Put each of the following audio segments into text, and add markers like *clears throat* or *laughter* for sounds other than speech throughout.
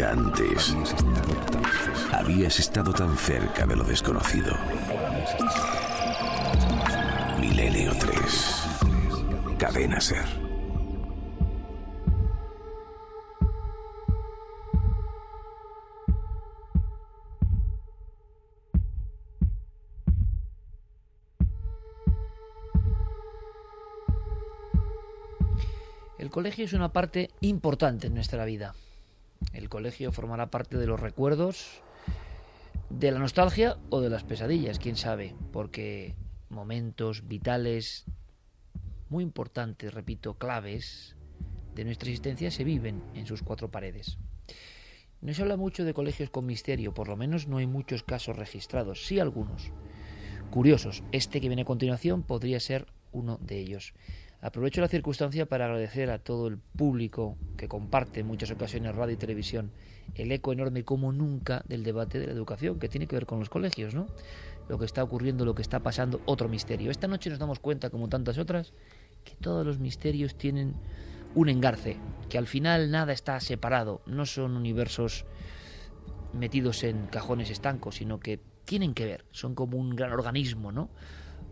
Antes habías estado tan cerca de lo desconocido. Milenio 3. Cadena Ser. El colegio es una parte importante en nuestra vida. El colegio formará parte de los recuerdos, de la nostalgia o de las pesadillas, quién sabe, porque momentos vitales muy importantes, repito, claves de nuestra existencia se viven en sus cuatro paredes. No se habla mucho de colegios con misterio, por lo menos no hay muchos casos registrados, sí algunos. Curiosos, este que viene a continuación podría ser uno de ellos. Aprovecho la circunstancia para agradecer a todo el público que comparte en muchas ocasiones radio y televisión el eco enorme como nunca del debate de la educación, que tiene que ver con los colegios, ¿no? Lo que está ocurriendo, lo que está pasando, otro misterio. Esta noche nos damos cuenta, como tantas otras, que todos los misterios tienen un engarce, que al final nada está separado, no son universos metidos en cajones estancos, sino que tienen que ver, son como un gran organismo, ¿no?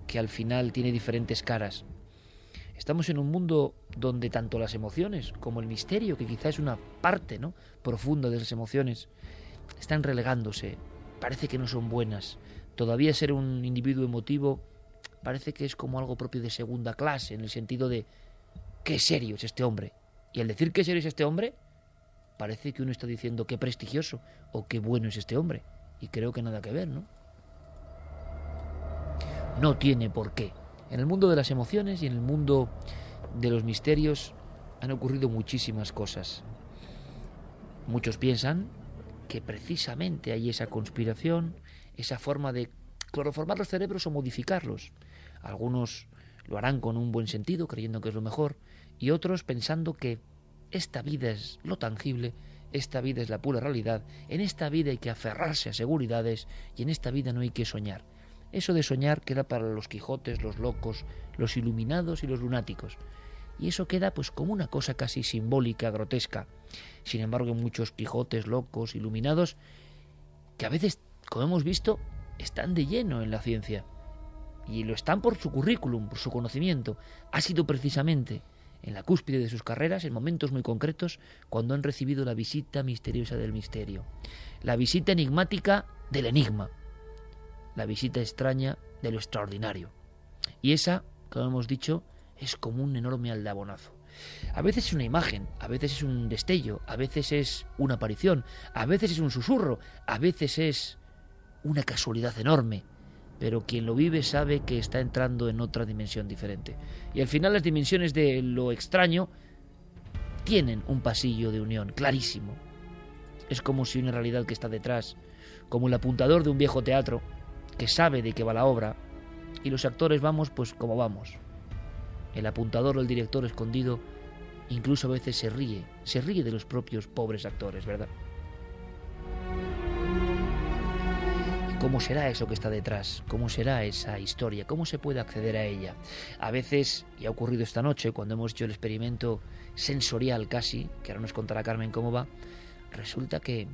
Que al final tiene diferentes caras. Estamos en un mundo donde tanto las emociones como el misterio, que quizá es una parte ¿no? profunda de las emociones, están relegándose. Parece que no son buenas. Todavía ser un individuo emotivo parece que es como algo propio de segunda clase, en el sentido de qué serio es este hombre. Y al decir qué serio es este hombre, parece que uno está diciendo qué prestigioso o qué bueno es este hombre. Y creo que nada que ver, ¿no? No tiene por qué. En el mundo de las emociones y en el mundo de los misterios han ocurrido muchísimas cosas. Muchos piensan que precisamente hay esa conspiración, esa forma de cloroformar los cerebros o modificarlos. Algunos lo harán con un buen sentido, creyendo que es lo mejor, y otros pensando que esta vida es lo tangible, esta vida es la pura realidad, en esta vida hay que aferrarse a seguridades y en esta vida no hay que soñar. Eso de soñar queda para los Quijotes, los locos, los iluminados y los lunáticos. Y eso queda pues como una cosa casi simbólica, grotesca. Sin embargo, muchos Quijotes, locos, iluminados, que a veces, como hemos visto, están de lleno en la ciencia. Y lo están por su currículum, por su conocimiento. Ha sido precisamente en la cúspide de sus carreras, en momentos muy concretos, cuando han recibido la visita misteriosa del misterio. La visita enigmática del enigma la visita extraña de lo extraordinario. Y esa, como hemos dicho, es como un enorme aldabonazo. A veces es una imagen, a veces es un destello, a veces es una aparición, a veces es un susurro, a veces es una casualidad enorme, pero quien lo vive sabe que está entrando en otra dimensión diferente. Y al final las dimensiones de lo extraño tienen un pasillo de unión clarísimo. Es como si una realidad que está detrás, como el apuntador de un viejo teatro, que sabe de qué va la obra, y los actores vamos pues como vamos. El apuntador o el director escondido incluso a veces se ríe, se ríe de los propios pobres actores, ¿verdad? ¿Cómo será eso que está detrás? ¿Cómo será esa historia? ¿Cómo se puede acceder a ella? A veces, y ha ocurrido esta noche, cuando hemos hecho el experimento sensorial casi, que ahora nos contará Carmen cómo va, resulta que,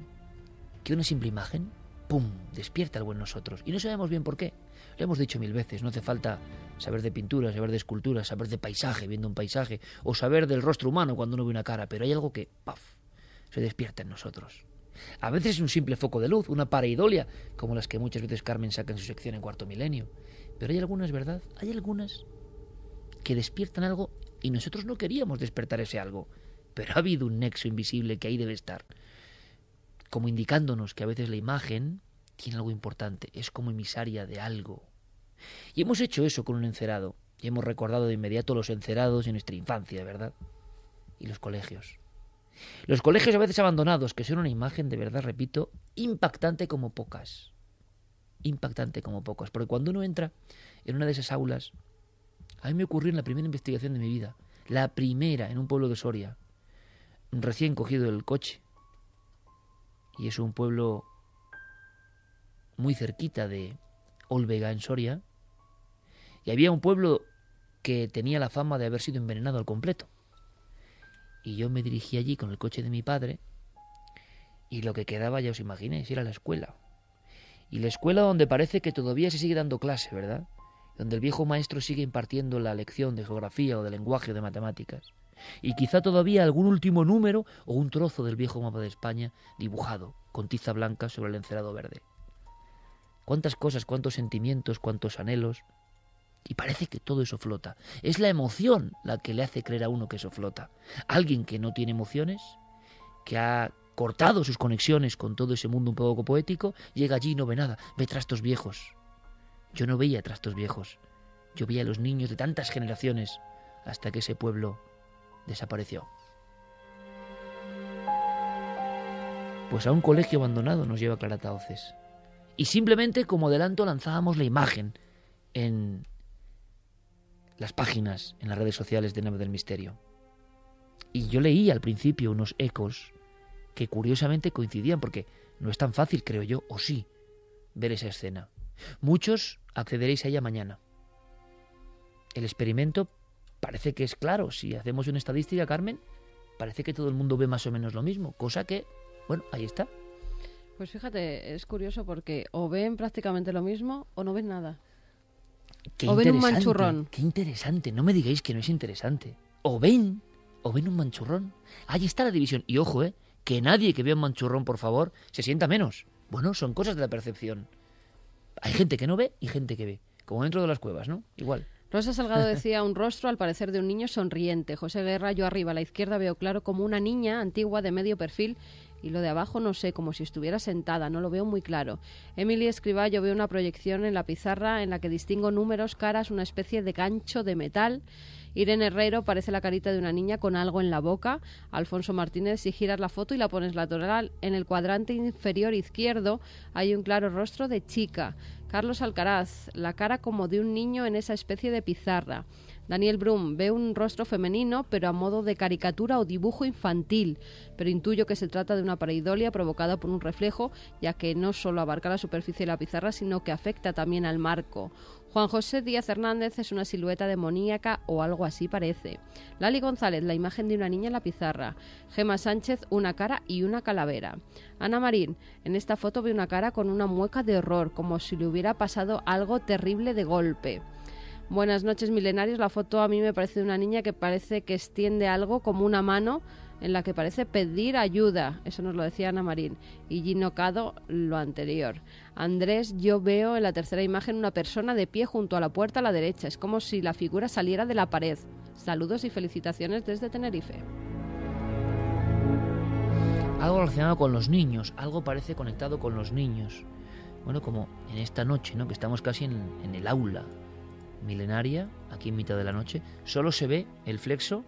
que una simple imagen ¡pum!, despierta algo en nosotros. Y no sabemos bien por qué. Lo hemos dicho mil veces, no hace falta saber de pintura, saber de escultura, saber de paisaje, viendo un paisaje, o saber del rostro humano cuando uno ve una cara, pero hay algo que, ¡paf!, se despierta en nosotros. A veces es un simple foco de luz, una pareidolia, como las que muchas veces Carmen saca en su sección en Cuarto Milenio. Pero hay algunas, ¿verdad? Hay algunas que despiertan algo y nosotros no queríamos despertar ese algo, pero ha habido un nexo invisible que ahí debe estar como indicándonos que a veces la imagen tiene algo importante, es como emisaria de algo. Y hemos hecho eso con un encerado, y hemos recordado de inmediato los encerados en nuestra infancia, ¿verdad? Y los colegios. Los colegios a veces abandonados, que son una imagen, de verdad, repito, impactante como pocas. Impactante como pocas. Porque cuando uno entra en una de esas aulas, a mí me ocurrió en la primera investigación de mi vida, la primera en un pueblo de Soria, recién cogido del coche, y es un pueblo muy cerquita de Olvega, en Soria, y había un pueblo que tenía la fama de haber sido envenenado al completo. Y yo me dirigí allí con el coche de mi padre Y lo que quedaba, ya os imaginéis, era la escuela. Y la escuela donde parece que todavía se sigue dando clase, ¿verdad? Donde el viejo maestro sigue impartiendo la lección de geografía o de lenguaje o de matemáticas. Y quizá todavía algún último número o un trozo del viejo mapa de España dibujado con tiza blanca sobre el encerado verde. Cuántas cosas, cuántos sentimientos, cuántos anhelos. Y parece que todo eso flota. Es la emoción la que le hace creer a uno que eso flota. Alguien que no tiene emociones, que ha cortado sus conexiones con todo ese mundo un poco poético, llega allí y no ve nada, ve trastos viejos. Yo no veía trastos viejos, yo veía a los niños de tantas generaciones hasta que ese pueblo desapareció. Pues a un colegio abandonado nos lleva Clara Taoces. Y simplemente como adelanto lanzábamos la imagen en las páginas, en las redes sociales de Nave del Misterio. Y yo leí al principio unos ecos que curiosamente coincidían, porque no es tan fácil, creo yo, o sí, ver esa escena. Muchos accederéis a ella mañana. El experimento parece que es claro. Si hacemos una estadística, Carmen, parece que todo el mundo ve más o menos lo mismo, cosa que, bueno, ahí está. Pues fíjate, es curioso porque o ven prácticamente lo mismo o no ven nada. Qué o ven un manchurrón. Qué interesante, no me digáis que no es interesante. O ven, o ven un manchurrón. Ahí está la división. Y ojo, eh, que nadie que vea un manchurrón, por favor, se sienta menos. Bueno, son cosas de la percepción. Hay gente que no ve y gente que ve. Como dentro de las cuevas, ¿no? Igual. Rosa Salgado *laughs* decía un rostro al parecer de un niño sonriente. José Guerra, yo arriba a la izquierda veo claro como una niña antigua de medio perfil y lo de abajo no sé, como si estuviera sentada, no lo veo muy claro. Emily escriba, yo veo una proyección en la pizarra en la que distingo números, caras, una especie de gancho de metal. Irene Herrero parece la carita de una niña con algo en la boca. Alfonso Martínez, si giras la foto y la pones lateral, en el cuadrante inferior izquierdo hay un claro rostro de chica. Carlos Alcaraz, la cara como de un niño en esa especie de pizarra. Daniel Brum ve un rostro femenino, pero a modo de caricatura o dibujo infantil, pero intuyo que se trata de una pareidolia provocada por un reflejo, ya que no solo abarca la superficie de la pizarra, sino que afecta también al marco. Juan José Díaz Hernández es una silueta demoníaca o algo así parece. Lali González, la imagen de una niña en la pizarra. Gema Sánchez, una cara y una calavera. Ana Marín, en esta foto ve una cara con una mueca de horror, como si le hubiera pasado algo terrible de golpe. Buenas noches, milenarios. La foto a mí me parece de una niña que parece que extiende algo como una mano en la que parece pedir ayuda. Eso nos lo decía Ana Marín. Y Gino Cado lo anterior. Andrés, yo veo en la tercera imagen una persona de pie junto a la puerta a la derecha. Es como si la figura saliera de la pared. Saludos y felicitaciones desde Tenerife. Algo relacionado con los niños, algo parece conectado con los niños. Bueno, como en esta noche, ¿no? Que estamos casi en, en el aula milenaria, aquí en mitad de la noche, solo se ve el flexo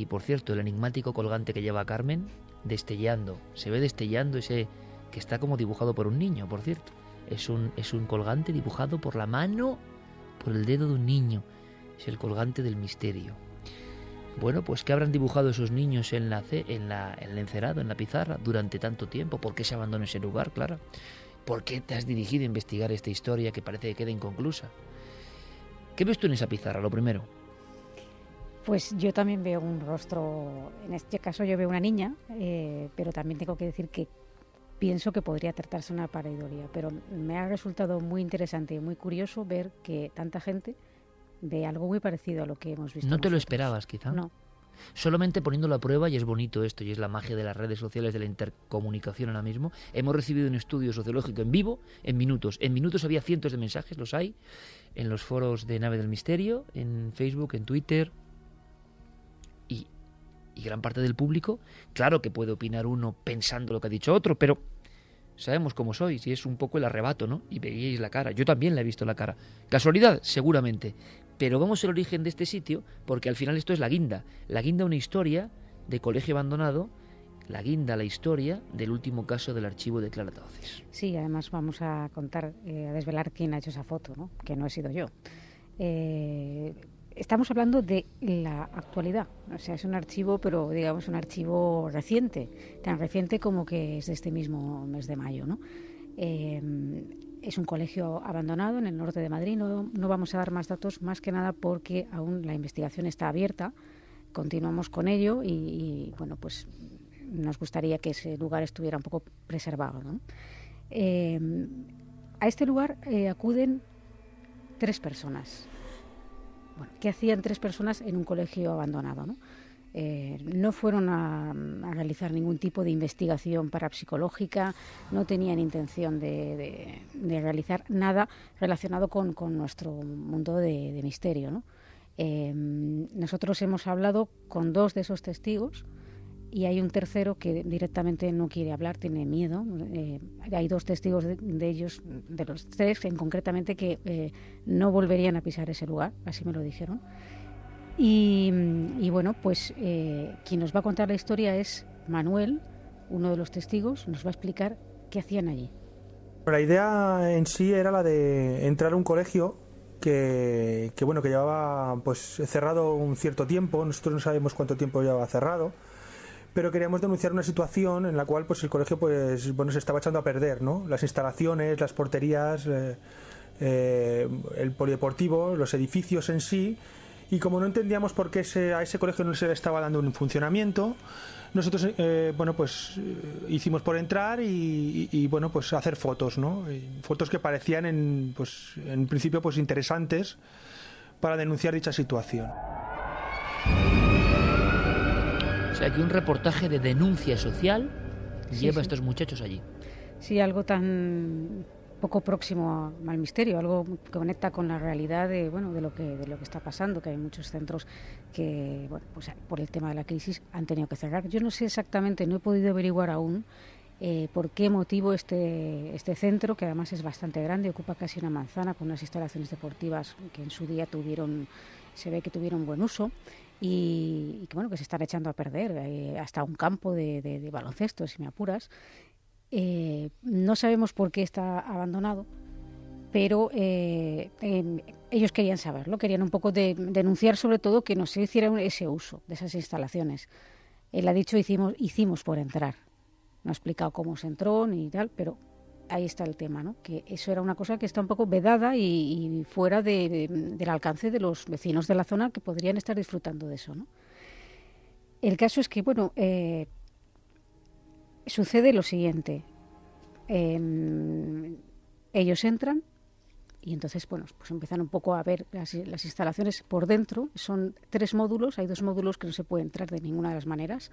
y, por cierto, el enigmático colgante que lleva Carmen destellando. Se ve destellando ese que está como dibujado por un niño, por cierto. Es un, es un colgante dibujado por la mano, por el dedo de un niño. Es el colgante del misterio. Bueno, pues ¿qué habrán dibujado esos niños en, la, en, la, en el encerado, en la pizarra, durante tanto tiempo? ¿Por qué se abandonó ese lugar, Clara? ¿Por qué te has dirigido a investigar esta historia que parece que queda inconclusa? ¿Qué ves tú en esa pizarra, lo primero? Pues yo también veo un rostro, en este caso yo veo una niña, eh, pero también tengo que decir que pienso que podría tratarse una pareidolia, pero me ha resultado muy interesante y muy curioso ver que tanta gente ve algo muy parecido a lo que hemos visto. No te lo esperabas, quizá. No, Solamente poniéndolo a prueba, y es bonito esto, y es la magia de las redes sociales, de la intercomunicación ahora mismo, hemos recibido un estudio sociológico en vivo, en minutos. En minutos había cientos de mensajes, los hay, en los foros de Nave del Misterio, en Facebook, en Twitter, y, gran parte del público, claro que puede opinar uno pensando lo que ha dicho otro, pero sabemos cómo sois, y es un poco el arrebato, ¿no? Y veíais la cara, yo también la he visto la cara. ¿Casualidad? Seguramente. Pero vamos al origen de este sitio, porque al final esto es la guinda. La guinda una historia de colegio abandonado, la guinda la historia del último caso del archivo de Clara Tauces. sí, además vamos a contar, eh, a desvelar quién ha hecho esa foto, ¿no? que no he sido yo. Eh, estamos hablando de la actualidad, o sea, es un archivo, pero digamos un archivo reciente, tan reciente como que es de este mismo mes de mayo, ¿no? Eh, es un colegio abandonado en el norte de Madrid. No, vamos a dar más datos, más que nada porque aún la investigación está abierta. Continuamos con ello y, bueno, pues nos gustaría que ese lugar estuviera un poco preservado. Em, a este lugar eh, acuden tres personas. ¿Qué hacían tres personas en un colegio abandonado? ¿no? Eh, no fueron a, realizar ningún tipo de investigación parapsicológica, no tenían intención de, realizar nada relacionado con, nuestro mundo de, misterio. Eh, nosotros hemos hablado con dos de esos testigos y hay un tercero que directamente no quiere hablar, tiene miedo. Eh, hay dos testigos de, ellos, de los tres, en concretamente que no volverían a pisar ese lugar, así me lo dijeron. Y, bueno, pues eh, quien nos va a contar la historia es Manuel, uno de los testigos, nos va a explicar qué hacían allí. La idea en sí era la de entrar a un colegio que, bueno que llevaba pues cerrado un cierto tiempo, nosotros no sabemos cuánto tiempo llevaba cerrado, pero queríamos denunciar una situación en la cual pues el colegio pues bueno se estaba echando a perder, ¿no? Las instalaciones, las porterías, eh, eh, el polideportivo, los edificios en sí. Y como no entendíamos por qué a ese colegio no se le estaba dando un funcionamiento, nosotros eh, bueno pues hicimos por entrar y, bueno pues hacer fotos no fotos que parecían en pues en principio pues interesantes para denunciar dicha situación sea que un reportaje de denuncia social lleva a estos muchachos allí sí algo tan poco próximo al misterio, algo que conecta con la realidad de, bueno, de, lo que, de lo que está pasando, que hay muchos centros que, bueno, pues por el tema de la crisis han tenido que cerrar. Yo no sé exactamente, no he podido averiguar aún eh, por qué motivo este, este centro, que además es bastante grande, ocupa casi una manzana con unas instalaciones deportivas que en su día tuvieron, se ve que tuvieron buen uso. Y, que bueno que se están echando a perder eh, hasta un campo de, baloncesto si me apuras eh, no sabemos por qué está abandonado, pero eh, ellos querían saberlo, querían un poco de, denunciar sobre todo que no se hiciera ese uso de esas instalaciones. Él ha dicho hicimos, hicimos por entrar. No ha explicado cómo se entró ni tal, pero ahí está el tema, ¿no? Que eso era una cosa que está un poco vedada y, fuera del alcance de los vecinos de la zona que podrían estar disfrutando de eso, ¿no? El caso es que, bueno, eh, sucede lo siguiente. Em, ellos entran y entonces, bueno, pues empiezan un poco a ver las, instalaciones por dentro. Son tres módulos, hay dos módulos que no se puede entrar de ninguna de las maneras,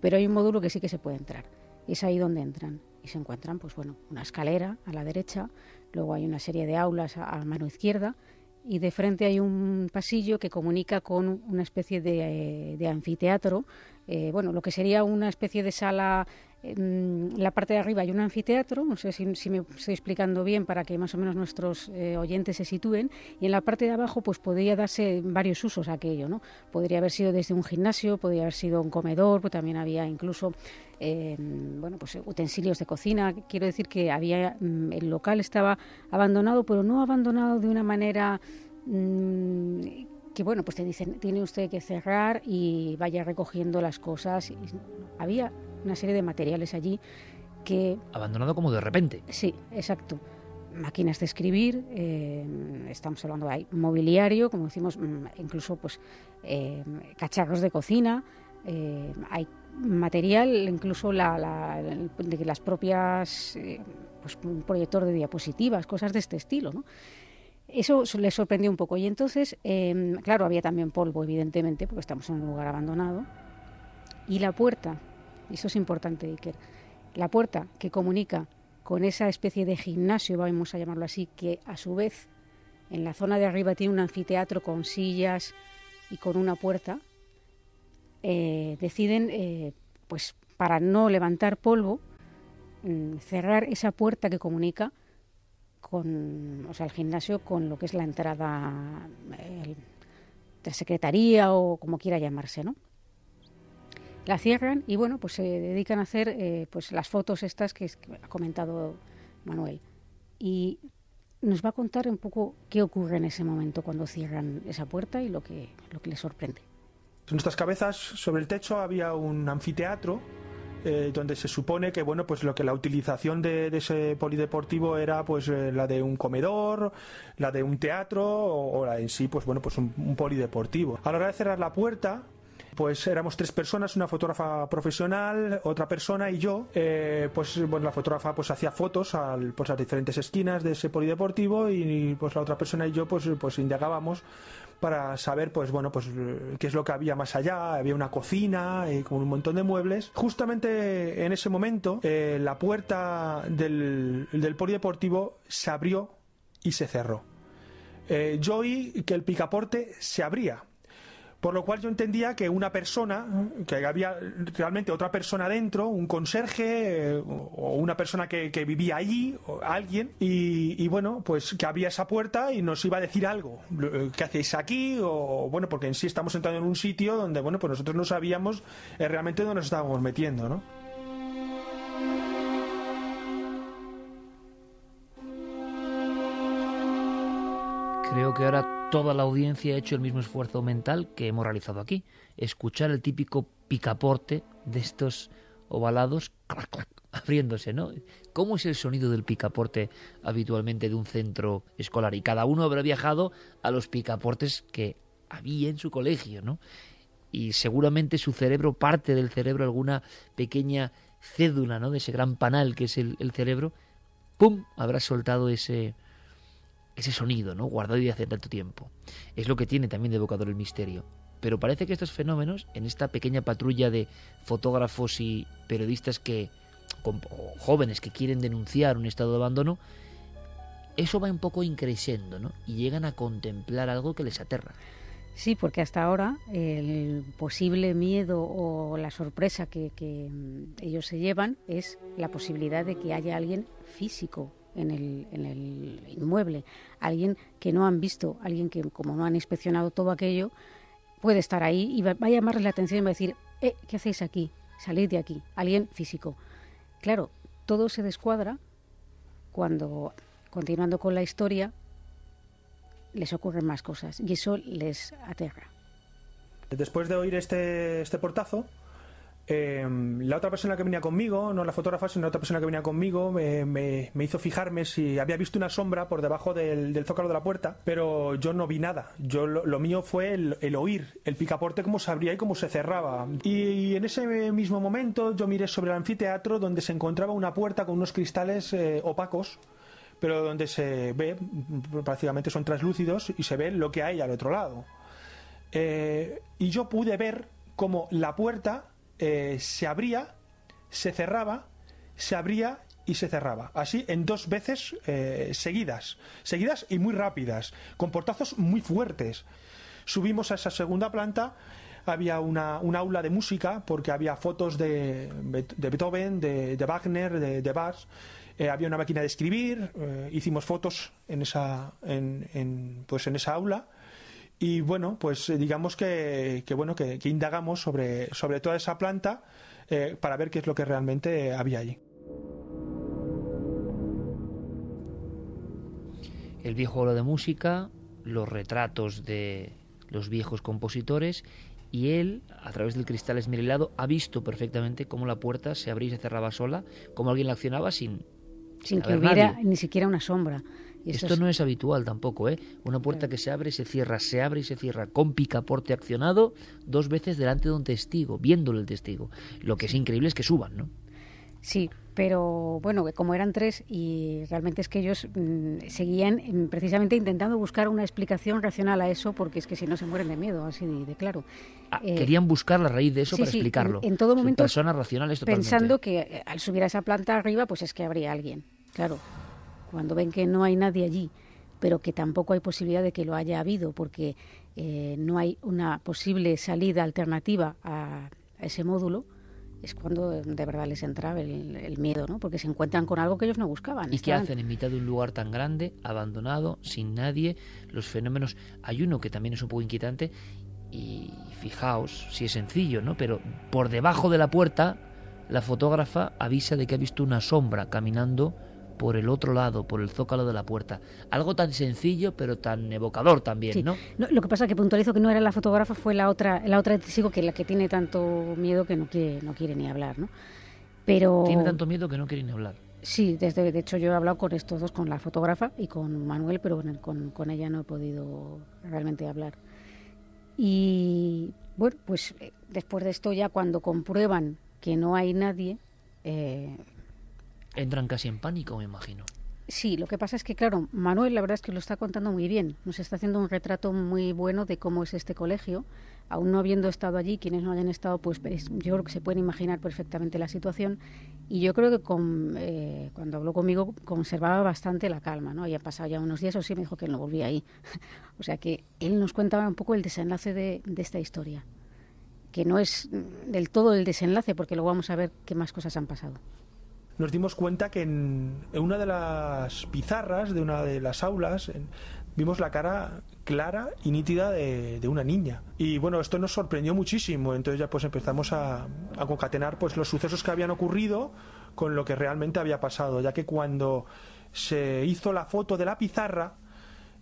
pero hay un módulo que sí que se puede entrar. es ahí donde entran y se encuentran, pues bueno, una escalera a la derecha, luego hay una serie de aulas a, mano izquierda y de frente hay un pasillo que comunica con una especie de, eh, anfiteatro, eh, bueno, lo que sería una especie de sala en la parte de arriba hay un anfiteatro, no sé si, me estoy explicando bien para que más o menos nuestros eh, oyentes se sitúen, y en la parte de abajo pues podría darse varios usos aquello, ¿no? Podría haber sido desde un gimnasio, podría haber sido un comedor, pues también había incluso eh, bueno, pues utensilios de cocina. Quiero decir que había mm, el local estaba abandonado, pero no abandonado de una manera mm, que bueno, pues te dicen, tiene usted que cerrar y vaya recogiendo las cosas. Había una serie de materiales allí que... Abandonado como de repente. Sí, exacto. Máquinas de escribir, eh, estamos hablando de mobiliario, como decimos, mm, incluso pues eh, cacharros de cocina, eh, hay material, incluso la, de las propias, pues un proyector de diapositivas, cosas de este estilo, ¿no? Eso les sorprendió un poco y entonces, claro, había también polvo, evidentemente, porque estamos en un lugar abandonado, y la puerta eso es importante, Iker, la puerta que comunica con esa especie de gimnasio, vamos a llamarlo así, que a su vez en la zona de arriba tiene un anfiteatro con sillas y con una puerta, eh, deciden, eh, pues para no levantar polvo, mm, cerrar esa puerta que comunica con, o sea, el gimnasio con lo que es la entrada de secretaría o como quiera llamarse, ¿no? La cierran y bueno, pues se dedican a hacer eh, pues las fotos estas que, ha comentado Manuel. Y nos va a contar un poco qué ocurre en ese momento cuando cierran esa puerta y lo que, lo que les sorprende. En nuestras cabezas, sobre el techo, había un anfiteatro eh, donde se supone que bueno pues lo que la utilización de, ese polideportivo era pues eh, la de un comedor la de un teatro o, la en sí pues bueno pues un, un polideportivo a la hora de cerrar la puerta Pues éramos tres personas, una fotógrafa profesional, otra persona y yo. Eh, pues bueno, la fotógrafa pues hacía fotos al, pues, a diferentes esquinas de ese polideportivo y pues la otra persona y yo pues, pues indagábamos para saber pues bueno pues qué es lo que había más allá. Había una cocina y con un montón de muebles. Justamente en ese momento eh, la puerta del, polideportivo se abrió y se cerró. Eh, yo oí que el picaporte se abría por lo cual yo entendía que una persona, que había realmente otra persona dentro, un conserje o una persona que, vivía allí, o alguien, y, bueno, pues que abría esa puerta y nos iba a decir algo. Eh, ¿Qué hacéis aquí? O bueno, porque en sí estamos entrando en un sitio donde, bueno, pues nosotros no sabíamos eh, realmente dónde nos estábamos metiendo, ¿no? Creo que ahora toda la audiencia ha hecho el mismo esfuerzo mental que hemos realizado aquí. Escuchar el típico picaporte de estos ovalados abriéndose, ¿no? ¿Cómo es el sonido del picaporte habitualmente de un centro escolar? Y cada uno habrá viajado a los picaportes que había en su colegio, ¿no? Y seguramente su cerebro, parte del cerebro, alguna pequeña cédula, ¿no? De ese gran panal que es el, el cerebro, ¡pum! habrá soltado ese, ese sonido, ¿no? Guardado de hace tanto tiempo. Es lo que tiene también de evocador el misterio. Pero parece que estos fenómenos, en esta pequeña patrulla de fotógrafos y periodistas que, o jóvenes que quieren denunciar un estado de abandono, eso va un poco increciendo, ¿no? Y llegan a contemplar algo que les aterra. Sí, porque hasta ahora el posible miedo o la sorpresa que, que ellos se llevan es la posibilidad de que haya alguien físico en el, en el inmueble, alguien que no han visto, alguien que como no han inspeccionado todo aquello, puede estar ahí y va, a llamarles la atención y va a decir, eh, ¿qué hacéis aquí? Salid de aquí, alguien físico. Claro, todo se descuadra cuando, continuando con la historia, les ocurren más cosas y eso les aterra. Después de oír este, este portazo, Em, la otra persona que venía conmigo, no la fotógrafa, sino la otra persona que venía conmigo, me, hizo fijarme si había visto una sombra por debajo del, zócalo de la puerta, pero yo no vi nada. Yo lo, mío fue el, oír el picaporte cómo se abría y cómo se cerraba. Y, en ese mismo momento yo miré sobre el anfiteatro donde se encontraba una puerta con unos cristales eh, opacos pero donde se ve, prácticamente son translúcidos y se ve lo que hay al otro lado. Eh, y yo pude ver cómo la puerta eh, se abría, se cerraba, se abría y se cerraba. Así en dos veces eh, seguidas, seguidas y muy rápidas, con portazos muy fuertes. Subimos a esa segunda planta, había una, un aula de música, porque había fotos de, de Beethoven, de, Wagner, de, Bach. Eh, había una máquina de escribir, hicimos fotos en esa, en, pues en esa aula y bueno, pues eh, digamos que, bueno, que, indagamos sobre, sobre toda esa planta eh, para ver qué es lo que realmente había allí. El viejo oro de música, los retratos de los viejos compositores y él, a través del cristal esmerilado, ha visto perfectamente cómo la puerta se abría y se cerraba sola, cómo alguien la accionaba sin... Sin que hubiera ni siquiera una sombra. Esto no es habitual tampoco, ¿eh? Una puerta que se abre y se cierra, se abre y se cierra con picaporte accionado dos veces delante de un testigo, viéndole el testigo. Lo que es increíble es que suban, ¿no? Sí, pero bueno, como eran tres y realmente es que ellos mm, seguían mm, precisamente intentando buscar una explicación racional a eso porque es que si no se mueren de miedo, así de, claro. Ah, eh, querían buscar la raíz de eso para explicarlo. En, todo momento. Personas racionales totalmente. Pensando que eh, al subir a esa planta arriba, pues es que habría alguien, claro cuando ven que no hay nadie allí, pero que tampoco hay posibilidad de que lo haya habido, porque eh, no hay una posible salida alternativa a, ese módulo, es cuando de verdad les entra el, miedo, ¿no? Porque se encuentran con algo que ellos no buscaban. ¿Y qué hacen en mitad de un lugar tan grande, abandonado, sin nadie? Los fenómenos... Hay uno que también es un poco inquietante y fijaos, si es sencillo, ¿no? Pero por debajo de la puerta, la fotógrafa avisa de que ha visto una sombra caminando por el otro lado, por el zócalo de la puerta. Algo tan sencillo, pero tan evocador también, ¿no? Lo que pasa es que puntualizo que no era la fotógrafa, fue la otra, la otra testigo que la que tiene tanto miedo que no quiere, no quiere ni hablar, ¿no? Pero tiene tanto miedo que no quiere ni hablar. Sí, desde de hecho yo he hablado con estos dos, con la fotógrafa y con Manuel, pero con, con ella no he podido realmente hablar. Y bueno, pues eh, después de esto ya cuando comprueban que no hay nadie, eh, Entran casi en pánico, me imagino. Sí, lo que pasa es que, claro, Manuel la verdad es que lo está contando muy bien. Nos está haciendo un retrato muy bueno de cómo es este colegio. Aún no habiendo estado allí, quienes no hayan estado, pues es- yo creo que se pueden imaginar perfectamente la situación. Y yo creo que eh, cuando habló conmigo conservaba bastante la calma, ¿no? Han pasado ya unos días, o sí me dijo que no volvía ahí. *laughs* o sea que él nos cuenta un poco el desenlace de, esta historia. Que no es del todo el desenlace, porque luego vamos a ver qué más cosas han pasado. Nos dimos cuenta que en, una de las pizarras de una de las aulas vimos la cara clara y nítida de, una niña. Y bueno, esto nos sorprendió muchísimo. Entonces ya pues empezamos a, a concatenar pues los sucesos que habían ocurrido con lo que realmente había pasado, ya que cuando se hizo la foto de la pizarra,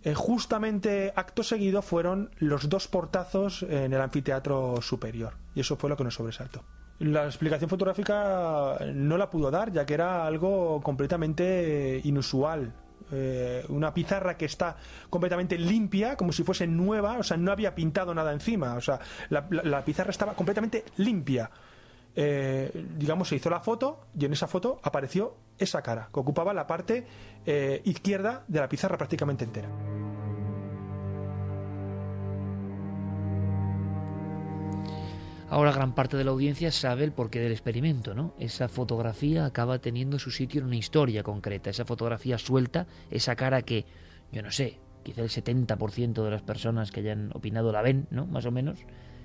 eh, justamente acto seguido fueron los dos portazos en el anfiteatro superior. Y eso fue lo que nos sobresaltó. La explicación fotográfica no la pudo dar, ya que era algo completamente inusual. Eh, una pizarra que está completamente limpia, como si fuese nueva, o sea, no había pintado nada encima, o sea, la, pizarra estaba completamente limpia. Eh, digamos, se hizo la foto y en esa foto apareció esa cara, que ocupaba la parte eh, izquierda de la pizarra prácticamente entera. Ahora gran parte de la audiencia sabe el porqué del experimento, ¿no? Esa fotografía acaba teniendo su sitio en una historia concreta, esa fotografía suelta, esa cara que, yo no sé, quizá el 70% de las personas que hayan opinado la ven, ¿no? Más o menos.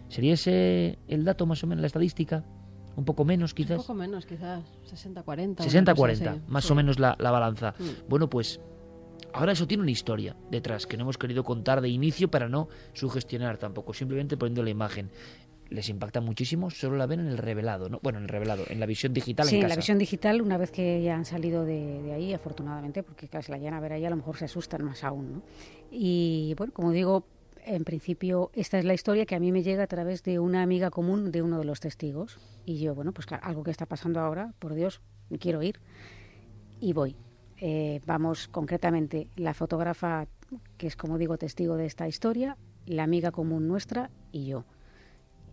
¿Sería ese el dato más o menos, la estadística? Un poco menos Un quizás. poco menos, quizás 60-40. 60-40, más Sí. o menos la, la balanza. Bueno, pues ahora eso tiene una historia detrás que no hemos querido contar de inicio para no sugestionar tampoco, simplemente poniendo la imagen. Les impacta muchísimo, solo la ven en el revelado, ¿no? Bueno, en el revelado, en la visión digital Sí, en casa. la visión digital, una vez que ya han salido de, de ahí, afortunadamente, porque casi la llegan a ver ahí, a lo mejor se asustan más aún. ¿no? Y bueno, como digo, en principio esta es la historia que a mí me llega a través de una amiga común de uno de los testigos. Y yo, bueno, pues algo que está pasando ahora, por Dios, quiero ir. Y voy. Eh, vamos concretamente la fotógrafa, que es como digo, testigo de esta historia, la amiga común nuestra y yo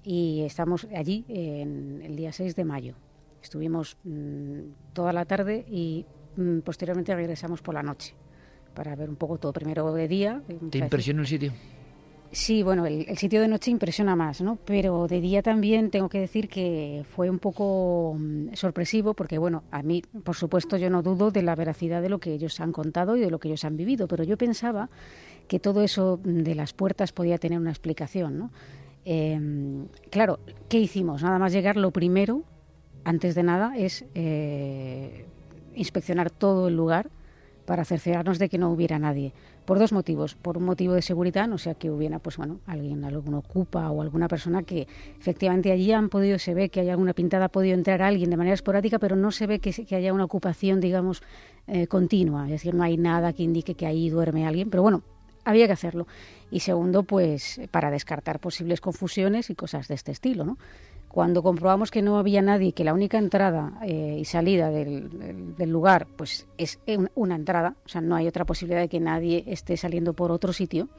y estamos allí en el día 6 de mayo. Estuvimos mm, toda la tarde y mm, posteriormente regresamos por la noche para ver un poco todo primero de día. ¿Te impresionó el sitio? Sí, bueno, el, el sitio de noche impresiona más, ¿no? Pero de día también tengo que decir que fue un poco mm, sorpresivo porque, bueno, a mí, por supuesto, yo no dudo de la veracidad de lo que ellos han contado y de lo que ellos han vivido, pero yo pensaba que todo eso mm, de las puertas podía tener una explicación, ¿no? Eh, claro, ¿qué hicimos? Nada más llegar, lo primero, antes de nada, es eh, inspeccionar todo el lugar para cerciorarnos de que no hubiera nadie. Por dos motivos. Por un motivo de seguridad, no sea que hubiera, pues bueno, alguien, algún ocupa o alguna persona que efectivamente allí han podido, se ve que hay alguna pintada, ha podido entrar alguien de manera esporádica, pero no se ve que, que haya una ocupación, digamos, eh, continua. Es decir, no hay nada que indique que ahí duerme alguien, pero bueno, había que hacerlo. Y segundo, pues para descartar posibles confusiones y cosas de este estilo, ¿no? Cuando comprobamos que no había nadie, que la única entrada eh, y salida del, lugar pues es un- una entrada, o sea, no hay otra posibilidad de que nadie esté saliendo por otro sitio,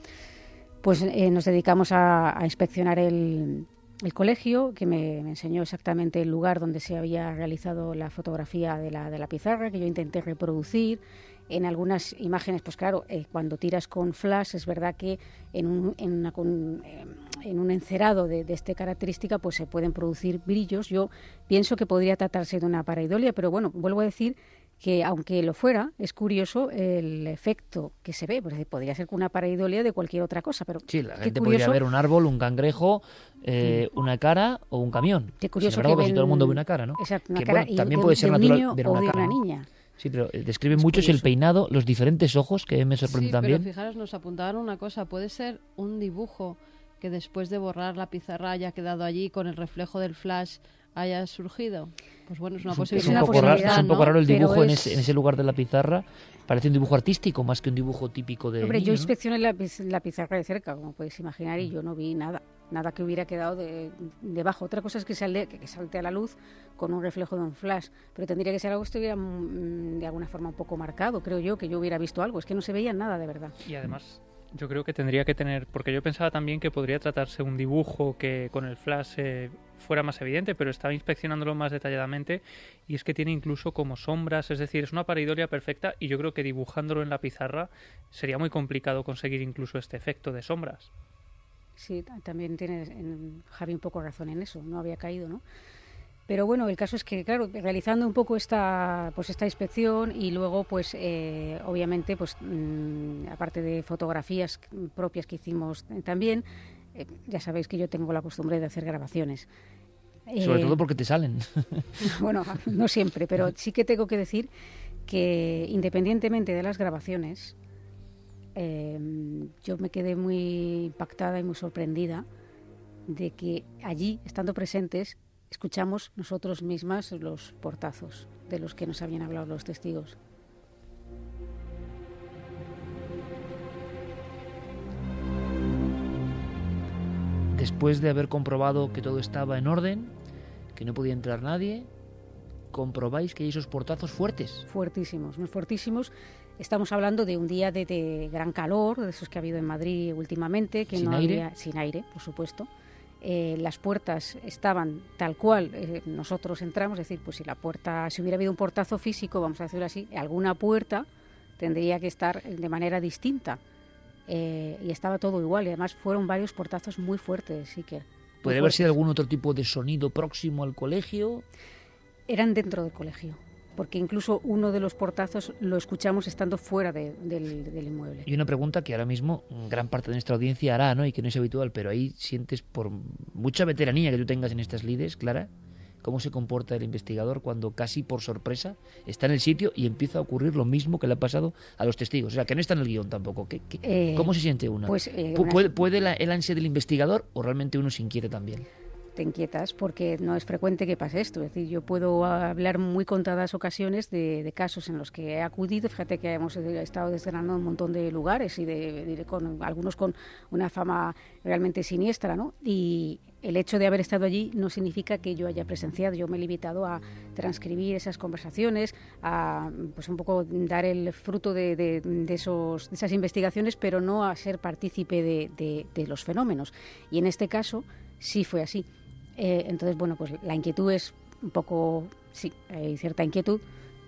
pues eh, nos dedicamos a, inspeccionar el, el colegio, que me, me enseñó exactamente el lugar donde se había realizado la fotografía de la, de la pizarra, que yo intenté reproducir. En algunas imágenes, pues claro, eh, cuando tiras con flash, es verdad que en un, en una con- eh, en un encerado de, de esta característica, pues se pueden producir brillos. Yo pienso que podría tratarse de una pareidolia, pero bueno, vuelvo a decir que aunque lo fuera, es curioso el efecto que se ve, porque podría ser una pareidolia de cualquier otra cosa, pero Sí, la gente podría ver un árbol, un cangrejo, eh, una cara o un camión. Qué curioso Sin embargo, que casi todo el ven- mundo ve una cara, ¿no? Exacto, una Que, cara bueno, y también de- puede de ser un natural niño ver o una de cara. una ¿no? Sí, pero eh, describen Es mucho el peinado, los diferentes ojos, que me sorprende Sí, también. pero fijaros, nos apuntaban una cosa. Puede ser un dibujo que después de borrar la pizarra haya quedado allí con el reflejo del flash haya surgido. Pues bueno, es una Es un- es posibilidad. un, poco raro, posibilidad, es un poco ¿no? raro el dibujo en, es- ese, en ese lugar de la pizarra. Parece un dibujo artístico más que un dibujo típico de Hombre, niño, yo ¿no? inspeccioné la, piz- la pizarra de cerca, como podéis imaginar, y yo no vi nada, nada que hubiera quedado de, debajo. Otra cosa es que, que, salte a la luz con un reflejo de un flash, pero tendría que ser algo que estuviera mm, de alguna forma un poco marcado, creo yo, que yo hubiera visto algo. Es que no se veía nada de verdad. Y además, Yo creo que tendría que tener, porque yo pensaba también que podría tratarse un dibujo que con el flash eh, fuera más evidente, pero estaba inspeccionándolo más detalladamente y es que tiene incluso como sombras, es decir, es una pareidolia perfecta y yo creo que dibujándolo en la pizarra sería muy complicado conseguir incluso este efecto de sombras. Sí, también tiene Javi un poco razón en eso, no había caído, ¿no? Pero bueno, el caso es que, claro, realizando un poco esta, pues esta inspección y luego, pues, eh, obviamente, pues, mm, aparte de fotografías propias que hicimos también, eh, ya sabéis que yo tengo la costumbre de hacer grabaciones. Sobre todo eh, porque te salen. *laughs* bueno, no siempre, pero sí que tengo que decir que independientemente de las grabaciones, yo me quedé muy impactada y muy sorprendida de que allí, estando presentes, escuchamos nosotros mismas los portazos de los que nos habían hablado los testigos. Después de haber comprobado que todo estaba en orden, que no podía entrar nadie, comprobáis que hay esos portazos fuertes. Fuertísimos, muy fuertísimos. Estamos hablando de un día de, gran calor, de esos que ha habido en Madrid últimamente, que sin no aire. había sin aire, por supuesto. Eh, las puertas estaban tal cual eh, nosotros entramos, es decir, pues si la puerta, si hubiera habido un portazo físico, vamos a decirlo así, alguna puerta tendría que estar de manera distinta. Eh, y estaba todo igual, y además fueron varios portazos muy fuertes, sí que. ¿Puede haber sido algún otro tipo de sonido próximo al colegio? Eran dentro del colegio porque incluso uno de los portazos lo escuchamos estando fuera del, inmueble. Y una pregunta que ahora mismo gran parte de nuestra audiencia hará, ¿no? Y que no es habitual, pero ahí sientes por mucha veteranía que tú tengas en estas lides, Clara, cómo se comporta el investigador cuando casi por sorpresa está en el sitio y empieza a ocurrir lo mismo que le ha pasado a los testigos. O sea, que no está en el guion tampoco. ¿Qué, eh, cómo se siente uno? Pues, eh, ¿Puede, puede el ansia del investigador o realmente uno se inquiere también? Te inquietas porque no es frecuente que pase esto. Es decir, yo puedo hablar muy contadas ocasiones de, casos en los que he acudido. Fíjate que hemos estado desgranando un montón de lugares y de, con, algunos con una fama realmente siniestra, ¿no? Y el hecho de haber estado allí no significa que yo haya presenciado. Yo me he limitado a transcribir esas conversaciones, a pues un poco dar el fruto de, esos, de esas investigaciones, pero no a ser partícipe de los fenómenos. Y en este caso sí fue así. Eh, entonces, bueno, pues la inquietud es un poco, sí, hay cierta inquietud.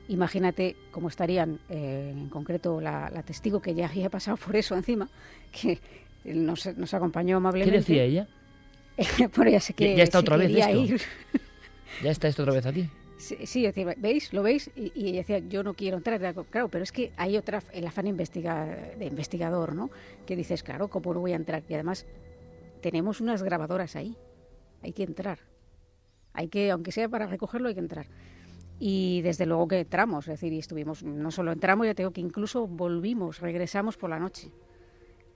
Imagínate cómo estarían, eh, en concreto, la, testigo que ya había pasado por eso encima, que nos, nos acompañó amablemente. ¿Qué decía ella? *laughs* bueno, ya sé que ya, está otra vez esto. ya está esto otra vez aquí. Sí, sí decía, ¿veis? ¿Lo veis? Y, ella decía, yo no quiero entrar. Claro, pero es que hay otra, el afán investiga, de investigador, ¿no? Que dices, claro, ¿cómo no voy a entrar? Y además, tenemos unas grabadoras ahí hay que entrar. Hay que, aunque sea para recogerlo, hay que entrar. Y desde luego que entramos, es decir, y estuvimos, no solo entramos, ya tengo que incluso volvimos, regresamos por la noche.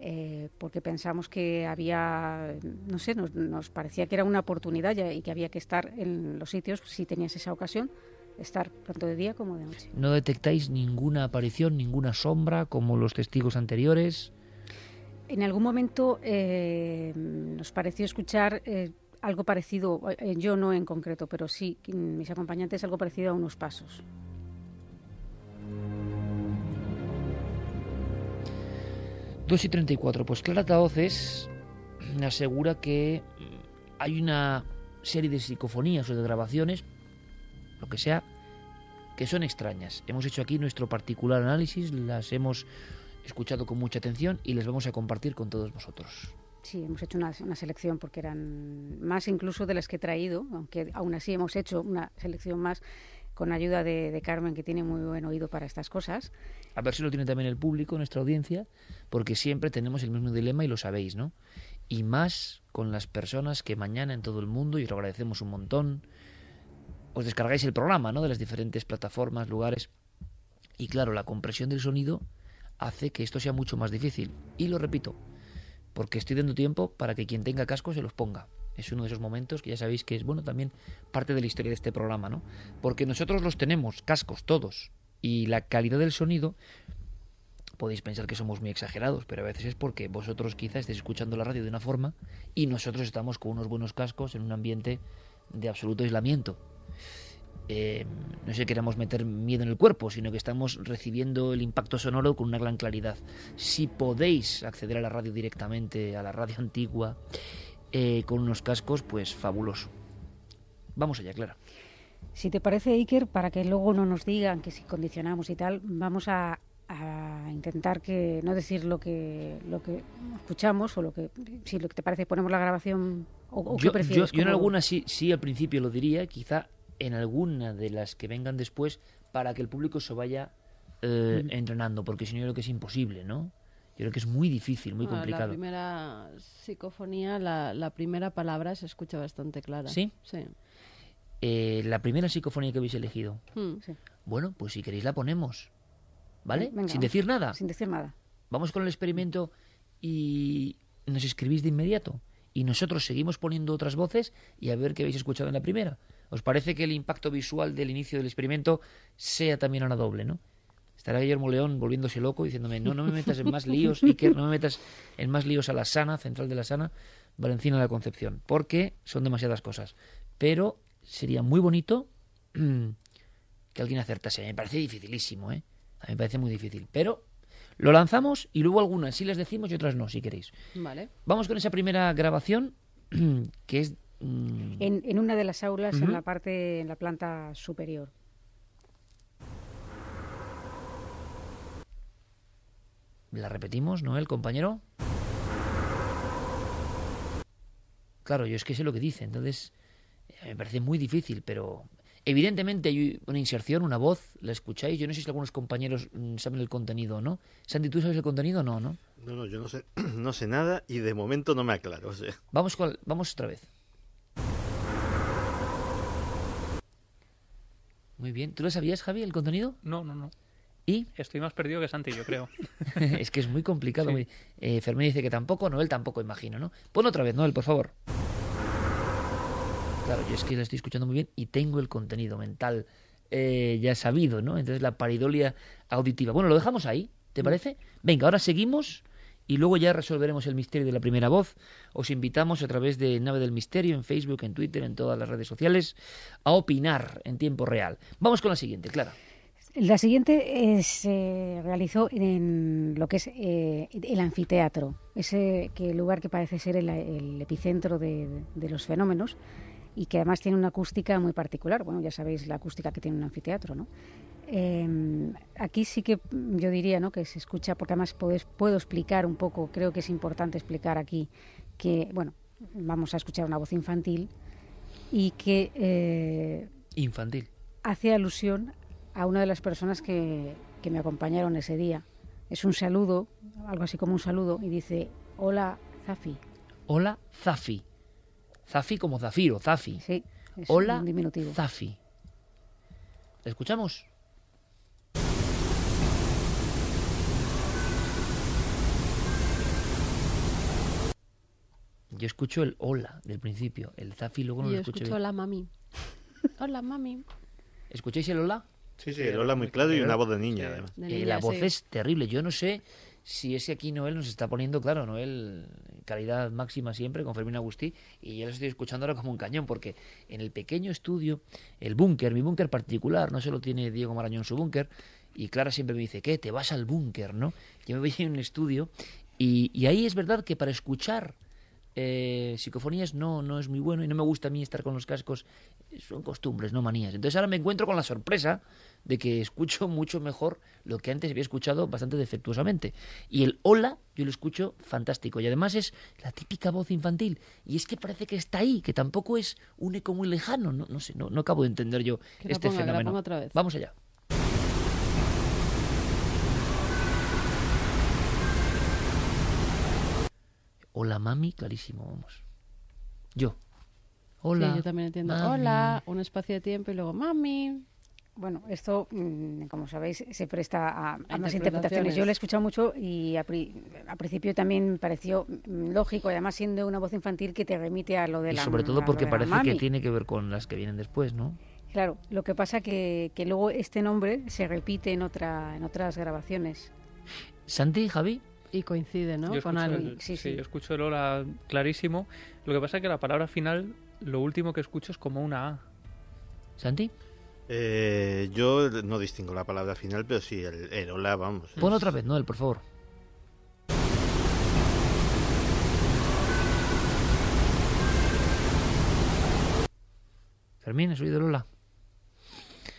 Eh, porque pensamos que había, no sé, nos, parecía que era una oportunidad y que había que estar en los sitios, si tenías esa ocasión, estar tanto de día como de noche. ¿No detectáis ninguna aparición, ninguna sombra como los testigos anteriores? En algún momento eh, nos pareció escuchar eh, algo parecido, eh, yo no en concreto, pero sí mis acompañantes algo parecido a unos pasos. Dos y 34. Pues Clara Taoces asegura que hay una serie de psicofonías o de grabaciones, lo que sea, que son extrañas. Hemos hecho aquí nuestro particular análisis, las hemos escuchado con mucha atención y les vamos a compartir con todos vosotros. Sí, hemos hecho una, selección porque eran más incluso de las que he traído, aunque aún así hemos hecho una selección más con ayuda de, Carmen, que tiene muy buen oído para estas cosas. A ver si lo tiene también el público, nuestra audiencia, porque siempre tenemos el mismo dilema y lo sabéis, ¿no? Y más con las personas que mañana en todo el mundo, y os lo agradecemos un montón, os descargáis el programa, ¿no? De las diferentes plataformas, lugares. Y claro, la compresión del sonido hace que esto sea mucho más difícil. Y lo repito, porque estoy dando tiempo para que quien tenga casco se los ponga. Es uno de esos momentos que ya sabéis que es bueno también parte de la historia de este programa, ¿no? Porque nosotros los tenemos, cascos, todos, y la calidad del sonido podéis pensar que somos muy exagerados, pero a veces es porque vosotros quizá estéis escuchando la radio de una forma y nosotros estamos con unos buenos cascos en un ambiente de absoluto aislamiento. Eh, no que queramos meter miedo en el cuerpo, sino que estamos recibiendo el impacto sonoro con una gran claridad. Si podéis acceder a la radio directamente, a la radio antigua, eh, con unos cascos, pues fabuloso. Vamos allá, Clara. Si te parece, Iker, para que luego no nos digan que si condicionamos y tal, vamos a, a intentar que no decir lo que lo que escuchamos o lo que si lo que te parece ponemos la grabación o, o qué Yo, prefieres. yo- yo en ¿Cómo- algunas sí, sí al principio lo diría, quizá en alguna de las que vengan después, para que el público se vaya eh, entrenando, porque si no yo creo que es imposible, ¿no? Yo creo que es muy difícil, muy Bueno, La complicado. primera psicofonía, la, la primera palabra se escucha bastante clara. ¿Sí? Sí. Eh, la primera psicofonía que habéis elegido. Hmm. Sí. Bueno, pues si queréis la ponemos. ¿Vale? Venga, Sin decir nada. Sin decir nada. Vamos con el experimento y nos escribís de inmediato. Y nosotros seguimos poniendo otras voces y a ver qué habéis escuchado en la primera. ¿Os parece que el impacto visual del inicio del experimento sea también ahora doble, no? Estará Guillermo León volviéndose loco diciéndome, no, no me metas en más líos, Iker, no me metas en más líos a la sana, central de la sana, Valencina de la Concepción, porque son demasiadas cosas. Pero sería muy bonito *clears throat* que alguien acertase. Me parece dificilísimo, ¿eh? A mí me parece muy difícil. Pero lo lanzamos y luego algunas sí les decimos y otras no, si queréis. Vale. Vamos con esa primera grabación, *clears throat* que es... mm, En, en una de las aulas, en la parte, en la planta superior. ¿La repetimos, Noel, compañero? Claro, yo es que sé lo que dice, entonces eh, me parece muy difícil, pero evidentemente hay una inserción, una voz, la escucháis. Yo no sé si algunos compañeros mm, saben el contenido o no. Santi, ¿tú sabes el contenido? No, ¿no? No, no, yo no sé, *clears throat* no sé nada y de momento no me aclaro. o sea. Vamos, con, vamos otra vez. Muy bien. ¿Tú lo sabías, Javi, el contenido? No, no, no. ¿Y? Estoy más perdido que Santi, yo creo. *laughs* es que es muy complicado. Sí. muy- Eh, Fermín dice que tampoco, Noel tampoco, imagino, ¿no? Pon otra vez, Noel, por favor. Claro, yo es que la estoy escuchando muy bien y tengo el contenido mental eh, ya sabido, ¿no? Entonces la paridolia auditiva. Bueno, lo dejamos ahí, ¿te parece? Venga, ahora seguimos y luego ya resolveremos el misterio de la primera voz. Os invitamos a través de Nave del Misterio en Facebook, en Twitter, en todas las redes sociales a opinar en tiempo real. Vamos con la siguiente, Clara. La siguiente eh, se realizó en lo que es eh, el anfiteatro, ese lugar que parece ser el, el epicentro de, de los fenómenos y que además tiene una acústica muy particular. Bueno, ya sabéis la acústica que tiene un anfiteatro, ¿no? Eh, aquí sí que yo diría ¿no? que se escucha, porque además puedes- puedo explicar un poco, creo que es importante explicar aquí que, bueno, vamos a escuchar una voz infantil y que eh, Infantil. hace alusión a una de las personas que, que me acompañaron ese día. Es un saludo, algo así como un saludo, y dice, hola, Zafi. Hola, Zafi. Zafi como Zafiro, Zafi. Sí, es Hola, un diminutivo. Zafi. ¿La escuchamos? Yo escucho el hola del principio, el Zafi luego no lo yo escucho escucho hola, mami. Hola, mami. ¿Escucháis el hola? Sí, sí, el hola muy claro y una voz de niña, además. De Eh, la voz es terrible. Yo no sé si es que aquí Noel nos está poniendo, claro, Noel, calidad máxima siempre con Fermín Agustí, y yo lo estoy escuchando ahora como un cañón, porque en el pequeño estudio, el búnker, mi búnker particular, no solo tiene Diego Marañón su búnker, y Clara siempre me dice, ¿qué? Te vas al búnker, ¿no? Yo me voy a un estudio, y, y ahí es verdad que para escuchar eh, psicofonías no, no es muy bueno y no me gusta a mí estar con los cascos. Son costumbres, no manías. Entonces ahora me encuentro con la sorpresa de que escucho *laughs* mucho mejor lo que antes había escuchado bastante defectuosamente. Y el hola yo lo escucho fantástico. Y además es la típica voz infantil. Y es que parece que está ahí, que tampoco es un eco muy lejano. No, no sé, no, no acabo de entender yo Que este ponga, fenómeno. ponga otra vez. Vamos allá. Hola, mami, clarísimo, vamos. Yo. Hola. Sí, yo también entiendo. mami. Hola, un espacio de tiempo y luego mami. Bueno, esto, mm, como sabéis, se presta a, a más interpretaciones. interpretaciones. Yo lo he escuchado mucho y a, pri- a principio también me pareció mm, lógico, además siendo una voz infantil que te remite a lo de Y la sobre todo porque parece mami. que tiene que ver con las que vienen después, ¿no? Claro, lo que pasa que, que luego este nombre se repite en otra en otras grabaciones. Santi, Javi, Y coincide, ¿no? Yo Con escucho algo. el- sí, sí, sí. yo escucho el hola clarísimo. Lo que pasa es que la palabra final, lo último que escucho es como una A. Santi. Eh, yo no distingo la palabra final, pero sí, el, el hola, vamos. Pon es- otra vez, Noel, por favor. Fermín, ¿has oído el hola?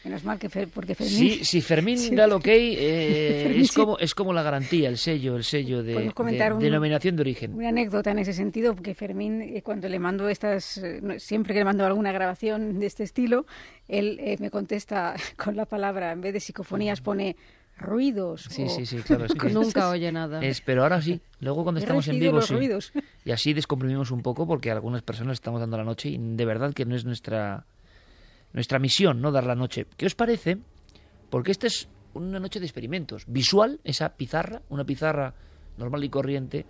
Menos mal que Fer- porque Fermín... Sí, si Fermín *laughs* Sí. da el ok, eh, *laughs* Fermín es, sí. como, es como la garantía, el sello, el sello de, un- denominación de origen. Una anécdota en ese sentido, porque Fermín, eh, cuando le mando estas, eh, siempre que le mando alguna grabación de este estilo, él eh, me contesta *laughs* con la palabra, en vez de psicofonías, pone ruidos. Sí, o- sí, sí, claro. Es que Nunca oye nada. es, pero ahora sí, luego cuando He estamos en vivo los sí. ruidos. Y así descomprimimos un poco porque a algunas personas estamos dando la noche y de verdad que no es nuestra nuestra misión, ¿no? Dar la noche. ¿Qué os parece? Porque esta es una noche de experimentos. Visual, esa pizarra, una pizarra normal y corriente.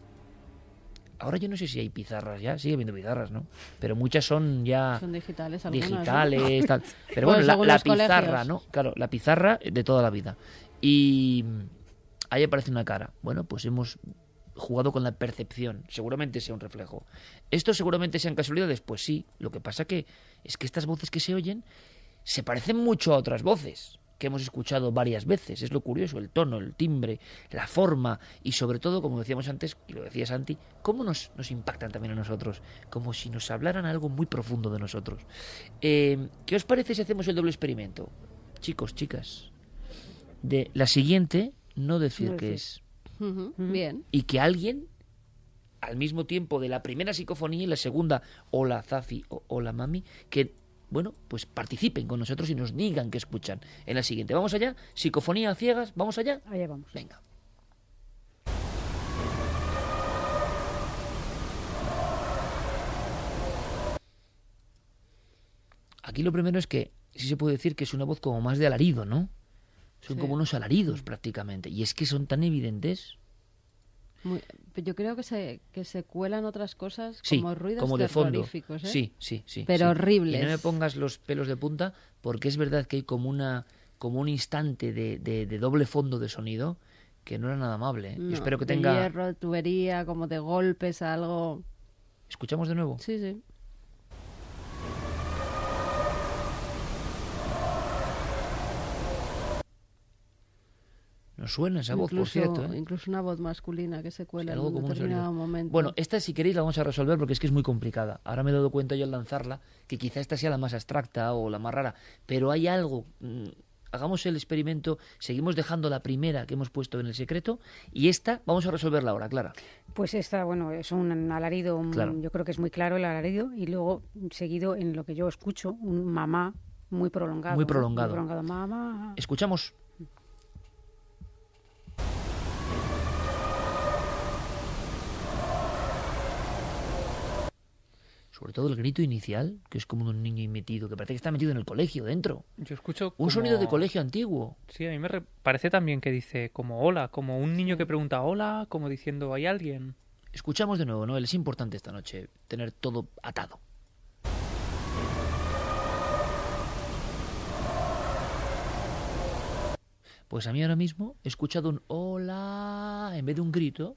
Ahora yo no sé si hay pizarras ya, sigue habiendo pizarras, ¿no? Pero muchas son ya Son digitales algunas. ¿no? digitales, *laughs* tal. Pero Bueno, bueno, la, la pizarra, colegios. ¿no? Claro, la pizarra de toda la vida. Y ahí aparece una cara. Bueno, pues hemos jugado con la percepción. Seguramente sea un reflejo. Esto seguramente sean casualidades, pues sí. Lo que pasa que es que estas voces que se oyen se parecen mucho a otras voces que hemos escuchado varias veces. Es lo curioso, el tono, el timbre, la forma y sobre todo, como decíamos antes, y lo decía Santi, cómo nos, nos impactan también a nosotros, como si nos hablaran algo muy profundo de nosotros. Eh, ¿Qué os parece si hacemos el doble experimento? Chicos, chicas, de la siguiente, no decir No que decir. Bien. Y que alguien, al mismo tiempo de la primera psicofonía y la segunda, hola Zafi o hola Mami, que, bueno, pues participen con nosotros y nos digan que escuchan en la siguiente. Vamos allá, psicofonía a ciegas, vamos allá. Allá vamos. Venga. Aquí lo primero es que sí se puede decir que es una voz como más de alarido, ¿no? Son Sí. como unos alaridos prácticamente. Y es que son tan evidentes. Muy- pero yo creo que se, que se cuelan otras cosas Sí, como ruidos como de fondo. ¿eh? Sí, sí, sí. Pero sí. horribles. Y no me pongas los pelos de punta porque es verdad que hay como una como un instante de, de- de doble fondo de sonido que no era nada amable. ¿eh? Yo espero que de tenga... hierro, de tubería, como de golpes, algo... ¿Escuchamos de nuevo? Sí, sí. Nos suena esa voz, por incluso, cierto. ¿eh? incluso una voz masculina que se cuela algo en un determinado momento. Bueno, esta si queréis la vamos a resolver porque es que es muy complicada. Ahora me he dado cuenta yo al lanzarla que quizá esta sea la más abstracta o la más rara, pero hay algo. mm, Hagamos el experimento, seguimos dejando la primera que hemos puesto en el secreto y esta vamos a resolverla ahora, Clara. Pues esta, bueno, es un alarido, un- Claro. yo creo que es muy claro el alarido, y luego seguido en lo que yo escucho, un mamá muy prolongado. Muy prolongado. Muy prolongado, mamá. Escuchamos. Sobre todo el grito inicial, que es como de un niño metido, que parece que está metido en el colegio dentro. Yo escucho Un sonido de colegio antiguo. Sí, a mí me re- parece también que dice como hola, como un niño que pregunta hola, como diciendo hay alguien. Escuchamos de nuevo, Noel. Es importante esta noche tener todo atado. Pues a mí ahora mismo he escuchado un hola en vez de un grito.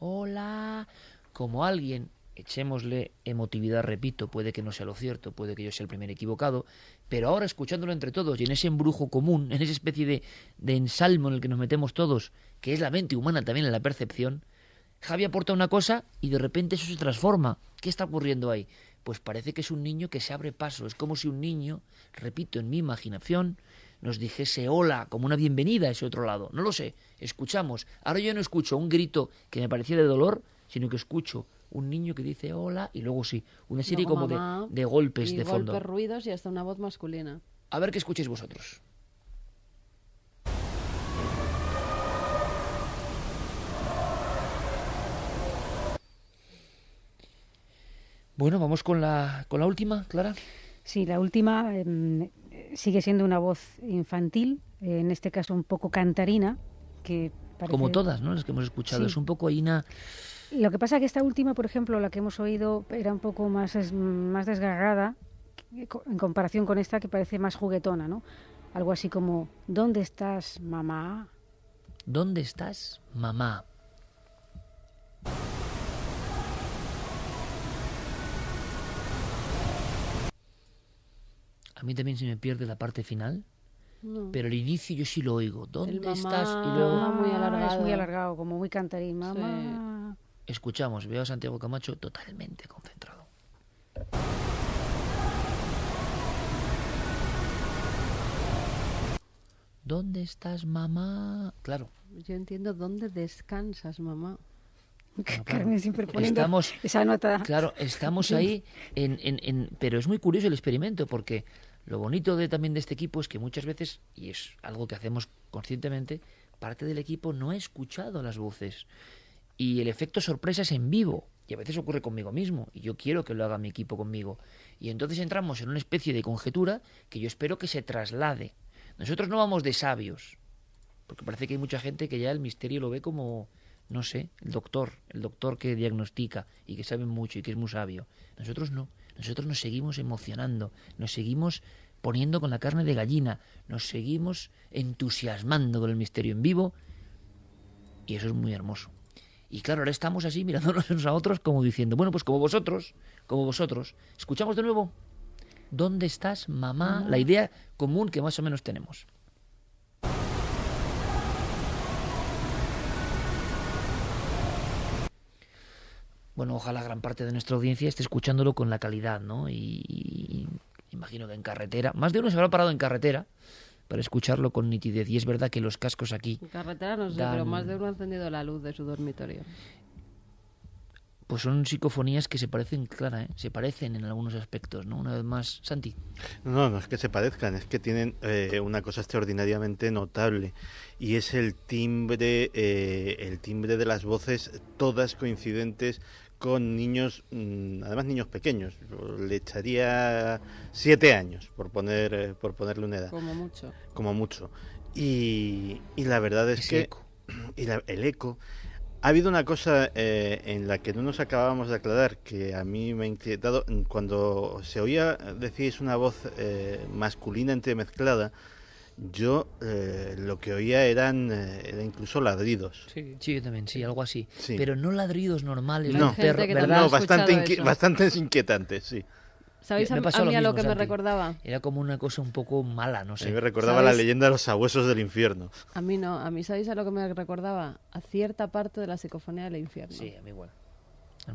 Hola. Como alguien, echémosle emotividad, repito, puede que no sea lo cierto, puede que yo sea el primer equivocado, pero ahora escuchándolo entre todos y en ese embrujo común, en esa especie de, de ensalmo en el que nos metemos todos, que es la mente humana también en la percepción, Javi aporta una cosa y de repente eso se transforma. ¿Qué está ocurriendo ahí? Pues parece que es un niño que se abre paso. Es como si un niño, repito, en mi imaginación, nos dijese hola, como una bienvenida a ese otro lado. No lo sé. Escuchamos. Ahora yo no escucho un grito que me parecía de dolor, sino que escucho un niño que dice hola y luego sí, una serie Luego como de, mamá de golpes y de fondo. golpes, ruidos y hasta una voz masculina. A ver qué escucháis vosotros. Bueno, vamos con la, con la última, Clara. Sí, la última em, sigue siendo una voz infantil, eh, en este caso un poco cantarina, que parece... Como todas, ¿no? Las que hemos escuchado. Sí. Es un poco ahí una... Lo que pasa es que esta última, por ejemplo, la que hemos oído, era un poco más, es- más desgarrada en comparación con esta que parece más juguetona, ¿no? Algo así como, ¿dónde estás, mamá? ¿Dónde estás, mamá? A mí también se me pierde la parte final, No. pero el inicio yo sí lo oigo. ¿Dónde mamá- estás? Y Mamá luego muy Ah, Es alargado. muy alargado, como muy cantarín. Mamá. Escuchamos, veo a Santiago Camacho totalmente concentrado. ¿Dónde estás, mamá? Claro, Yo entiendo dónde descansas, mamá. Carmen siempre poniendo Estamos- esa nota. Claro, estamos ahí, en, en- en- pero es muy curioso el experimento porque lo bonito de, también de este equipo es que muchas veces, y es algo que hacemos conscientemente, parte del equipo no ha escuchado las voces y el efecto sorpresa es en vivo y a veces ocurre conmigo mismo y yo quiero que lo haga mi equipo conmigo y entonces entramos en una especie de conjetura que yo espero que se traslade. Nosotros no vamos de sabios, porque parece que hay mucha gente que ya el misterio lo ve como, no sé, el doctor, el doctor que diagnostica y que sabe mucho y que es muy sabio. Nosotros no, nosotros nos seguimos emocionando, nos seguimos poniendo con la carne de gallina, nos seguimos entusiasmando con el misterio en vivo y eso es muy hermoso. Y claro, ahora estamos así mirándonos *laughs* unos a otros como diciendo, bueno, pues como vosotros, como vosotros. Escuchamos de nuevo. ¿Dónde estás, mamá? La idea común que más o menos tenemos. Bueno, ojalá gran parte de nuestra audiencia esté escuchándolo con la calidad, ¿no? Y, y- imagino que en carretera, más de uno se habrá parado en carretera para escucharlo con nitidez. Y es verdad que los cascos aquí, En carretera no sé, Dan- pero más de uno ha encendido la luz de su dormitorio. pues son psicofonías que se parecen, Clara, ¿eh? se parecen en algunos aspectos, ¿no? Una vez más, Santi. No, no es que se parezcan, es que tienen eh, una cosa extraordinariamente notable y es el timbre, eh, el timbre de las voces, todas coincidentes con niños, mm, además niños pequeños. Le echaría siete años por poner, eh, por ponerle una edad, Como mucho. como mucho. Y, y la verdad es Ese que eco. *clears throat* y la- el eco. Ha habido una cosa eh, en la que no nos acabábamos de aclarar que a mí me ha inquietado. Cuando se oía, decís, una voz eh, masculina entremezclada, yo eh, lo que oía eran eh, era incluso ladridos. Sí. Sí, yo también, sí, algo así. Sí. Pero no ladridos normales No. perro, No, bastante, inqui- eso. bastante inquietantes, sí. ¿Sabéis a, mí a lo mismo, que me Santi. recordaba? Era como una cosa un poco mala, no A mí sé. me recordaba la leyenda de los sabuesos del infierno. A mí no, a mí ¿sabéis a lo que me recordaba? A cierta parte de la psicofonía del infierno. Sí, a mí igual.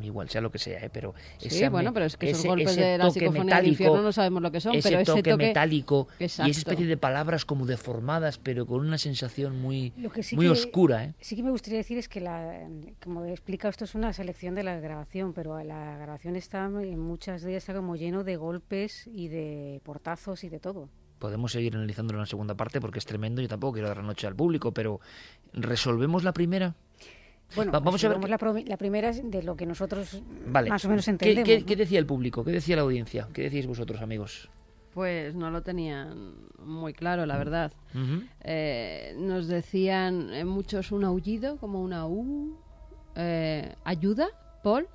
Igual, sea lo que sea, ¿eh? pero... Sí, esa bueno, pero es que esos ese- golpes ese de la toque psicofonía del metálico, infierno no sabemos lo que son, ese pero ese toque, toque metálico y esa especie de palabras como deformadas, pero con una sensación muy, Lo que sí muy que- oscura, ¿eh? Sí que me gustaría decir es que, la, como he explicado, esto es una selección de la grabación, pero la grabación está, en muchas de ellas está como lleno de golpes y de portazos y de todo. Podemos seguir analizándolo en la segunda parte porque es tremendo. Yo tampoco quiero dar la noche al público, pero ¿resolvemos la primera? Bueno, Va- vamos a ver la, primera es de lo que nosotros Vale. más o menos ¿Qué- entendemos. ¿Qué, ¿no? qué decía el público? ¿Qué decía la audiencia? ¿Qué decíais vosotros, amigos? Pues no lo tenían muy claro, la verdad. Ujú. Eh, nos decían eh, muchos un aullido, como una U. eh, ¿Ayuda, Paul?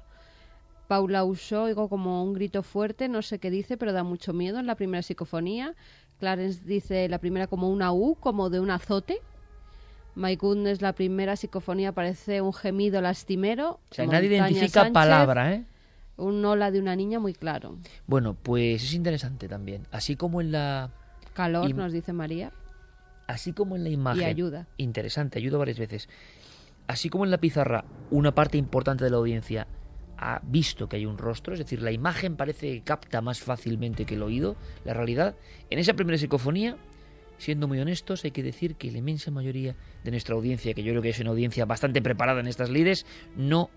Paula usó oigo como un grito fuerte, no sé qué dice, pero da mucho miedo en la primera psicofonía. Clarence dice la primera como una U, como de un azote. My Goodness, la primera psicofonía parece un gemido lastimero. O sea, nadie identifica Sánchez, palabra, ¿eh? Un hola de una niña muy claro. Bueno, pues es interesante también. Así como en la, Calor, nos dice María. así como en la imagen. Y ayuda. Interesante, ayuda varias veces. Así como en la pizarra, una parte importante de la audiencia ha visto que hay un rostro, es decir, la imagen parece que capta más fácilmente que el oído la realidad. En esa primera psicofonía, siendo muy honestos, hay que decir que la inmensa mayoría de nuestra audiencia, que yo creo que es una audiencia bastante preparada en estas lides, no,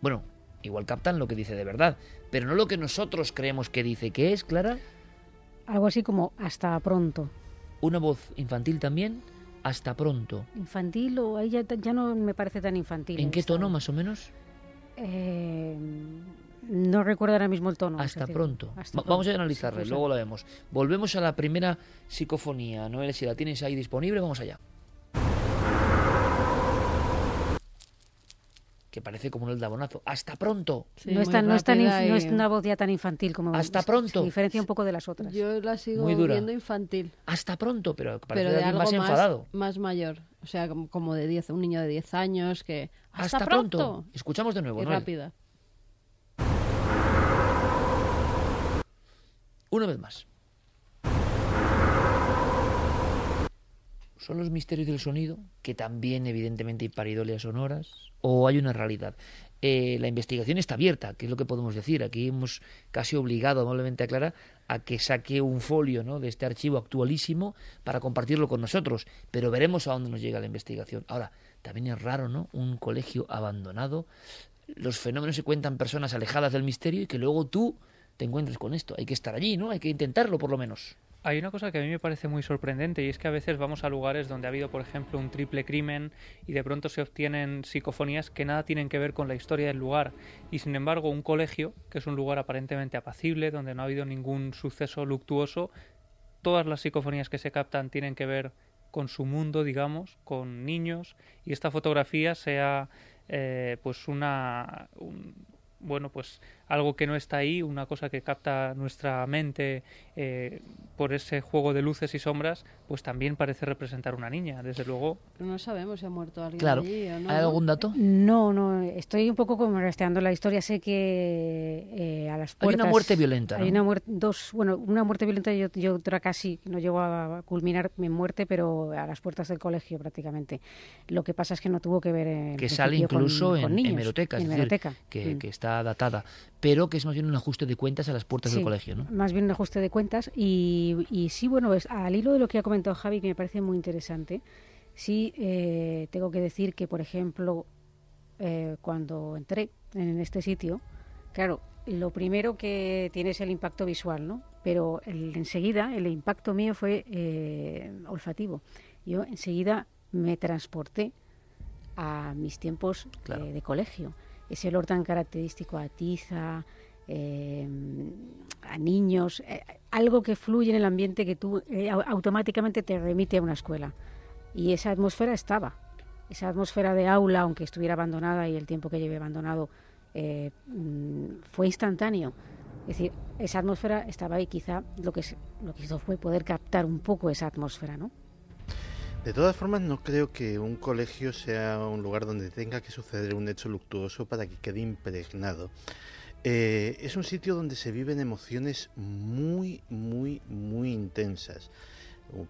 bueno, igual captan lo que dice de verdad, pero no lo que nosotros creemos que dice, que es, Clara, Algo así como hasta pronto. una voz infantil también, hasta pronto. Infantil o ahí ya, ya no me parece tan infantil. ¿En qué tono más o menos? Eh, no recuerdo ahora mismo el tono. Hasta pronto. hasta Va- Vamos a analizarla, Sí, luego la vemos. Volvemos a la primera psicofonía. Noel, si la tienes ahí disponible, vamos allá. Que parece como un eldabonazo. ¡Hasta pronto! Sí, no, es tan- no es tan no es una voz ya tan infantil como Hasta pronto. Se diferencia un poco de las otras. Yo la sigo Muy dura. viendo infantil, ¡Hasta pronto! Pero parece pero de algo más más, enfadado. más mayor. O sea, como, de 10, un niño de 10 años que... ¡Hasta, ¡Hasta pronto! Escuchamos de nuevo, Y Noel. rápida. Una vez más. ¿Son los misterios del sonido, que también evidentemente hay paridolias sonoras? ¿O hay una realidad? Eh, la investigación está abierta, que es lo que podemos decir. Aquí hemos casi obligado amablemente a Clara a que saque un folio ¿no? de este archivo actualísimo para compartirlo con nosotros, pero veremos a dónde nos llega la investigación. Ahora, también es raro, ¿no? Un colegio abandonado. Los fenómenos se cuentan personas alejadas del misterio y que luego tú te encuentres con esto. Hay que estar allí, ¿no? Hay que intentarlo por lo menos. Hay una cosa que a mí me parece muy sorprendente y es que a veces vamos a lugares donde ha habido, por ejemplo, un triple crimen y de pronto se obtienen psicofonías que nada tienen que ver con la historia del lugar. Y sin embargo, un colegio, que es un lugar aparentemente apacible, donde no ha habido ningún suceso luctuoso, todas las psicofonías que se captan tienen que ver con su mundo, digamos, con niños, y esta fotografía sea eh, pues una bueno pues algo que no está ahí, una cosa que capta nuestra mente eh, por ese juego de luces y sombras, pues también parece representar una niña, desde luego. Pero no sabemos si ha muerto alguien claro. allí o no. ¿Hay algún dato? No, no, estoy un poco como rastreando la historia. Sé que eh, a las puertas... Hay una muerte violenta, ¿no? Hay una muerte, dos, bueno, una muerte violenta y, y otra casi, no llegó a culminar en muerte, pero a las puertas del colegio prácticamente. Lo que pasa es que no tuvo que ver en Que sale incluso con, en, con niños, hemeroteca, es en decir, hemeroteca. que, Mm. que está datada, pero que es más bien un ajuste de cuentas a las puertas Sí, del colegio, ¿no? Más bien un ajuste de cuentas. Y, y sí, bueno, al hilo de lo que ha comentado Javi, que me parece muy interesante, sí eh, tengo que decir que, por ejemplo, eh, cuando entré en este sitio, claro, lo primero que tiene es el impacto visual, ¿no? Pero el- enseguida el impacto mío fue eh, olfativo. Yo enseguida me transporté a mis tiempos Claro. eh, de colegio. Ese olor tan característico a tiza, eh, a niños, eh, algo que fluye en el ambiente que tú eh, au- automáticamente te remite a una escuela. Y esa atmósfera estaba. Esa atmósfera de aula, aunque estuviera abandonada y el tiempo que lleve abandonado eh, mm, fue instantáneo. Es decir, esa atmósfera estaba ahí. Quizá lo que, lo que hizo fue poder captar un poco esa atmósfera, ¿no? De todas formas, no creo que un colegio sea un lugar donde tenga que suceder un hecho luctuoso para que quede impregnado. Eh, es un sitio donde se viven emociones muy, muy, muy intensas.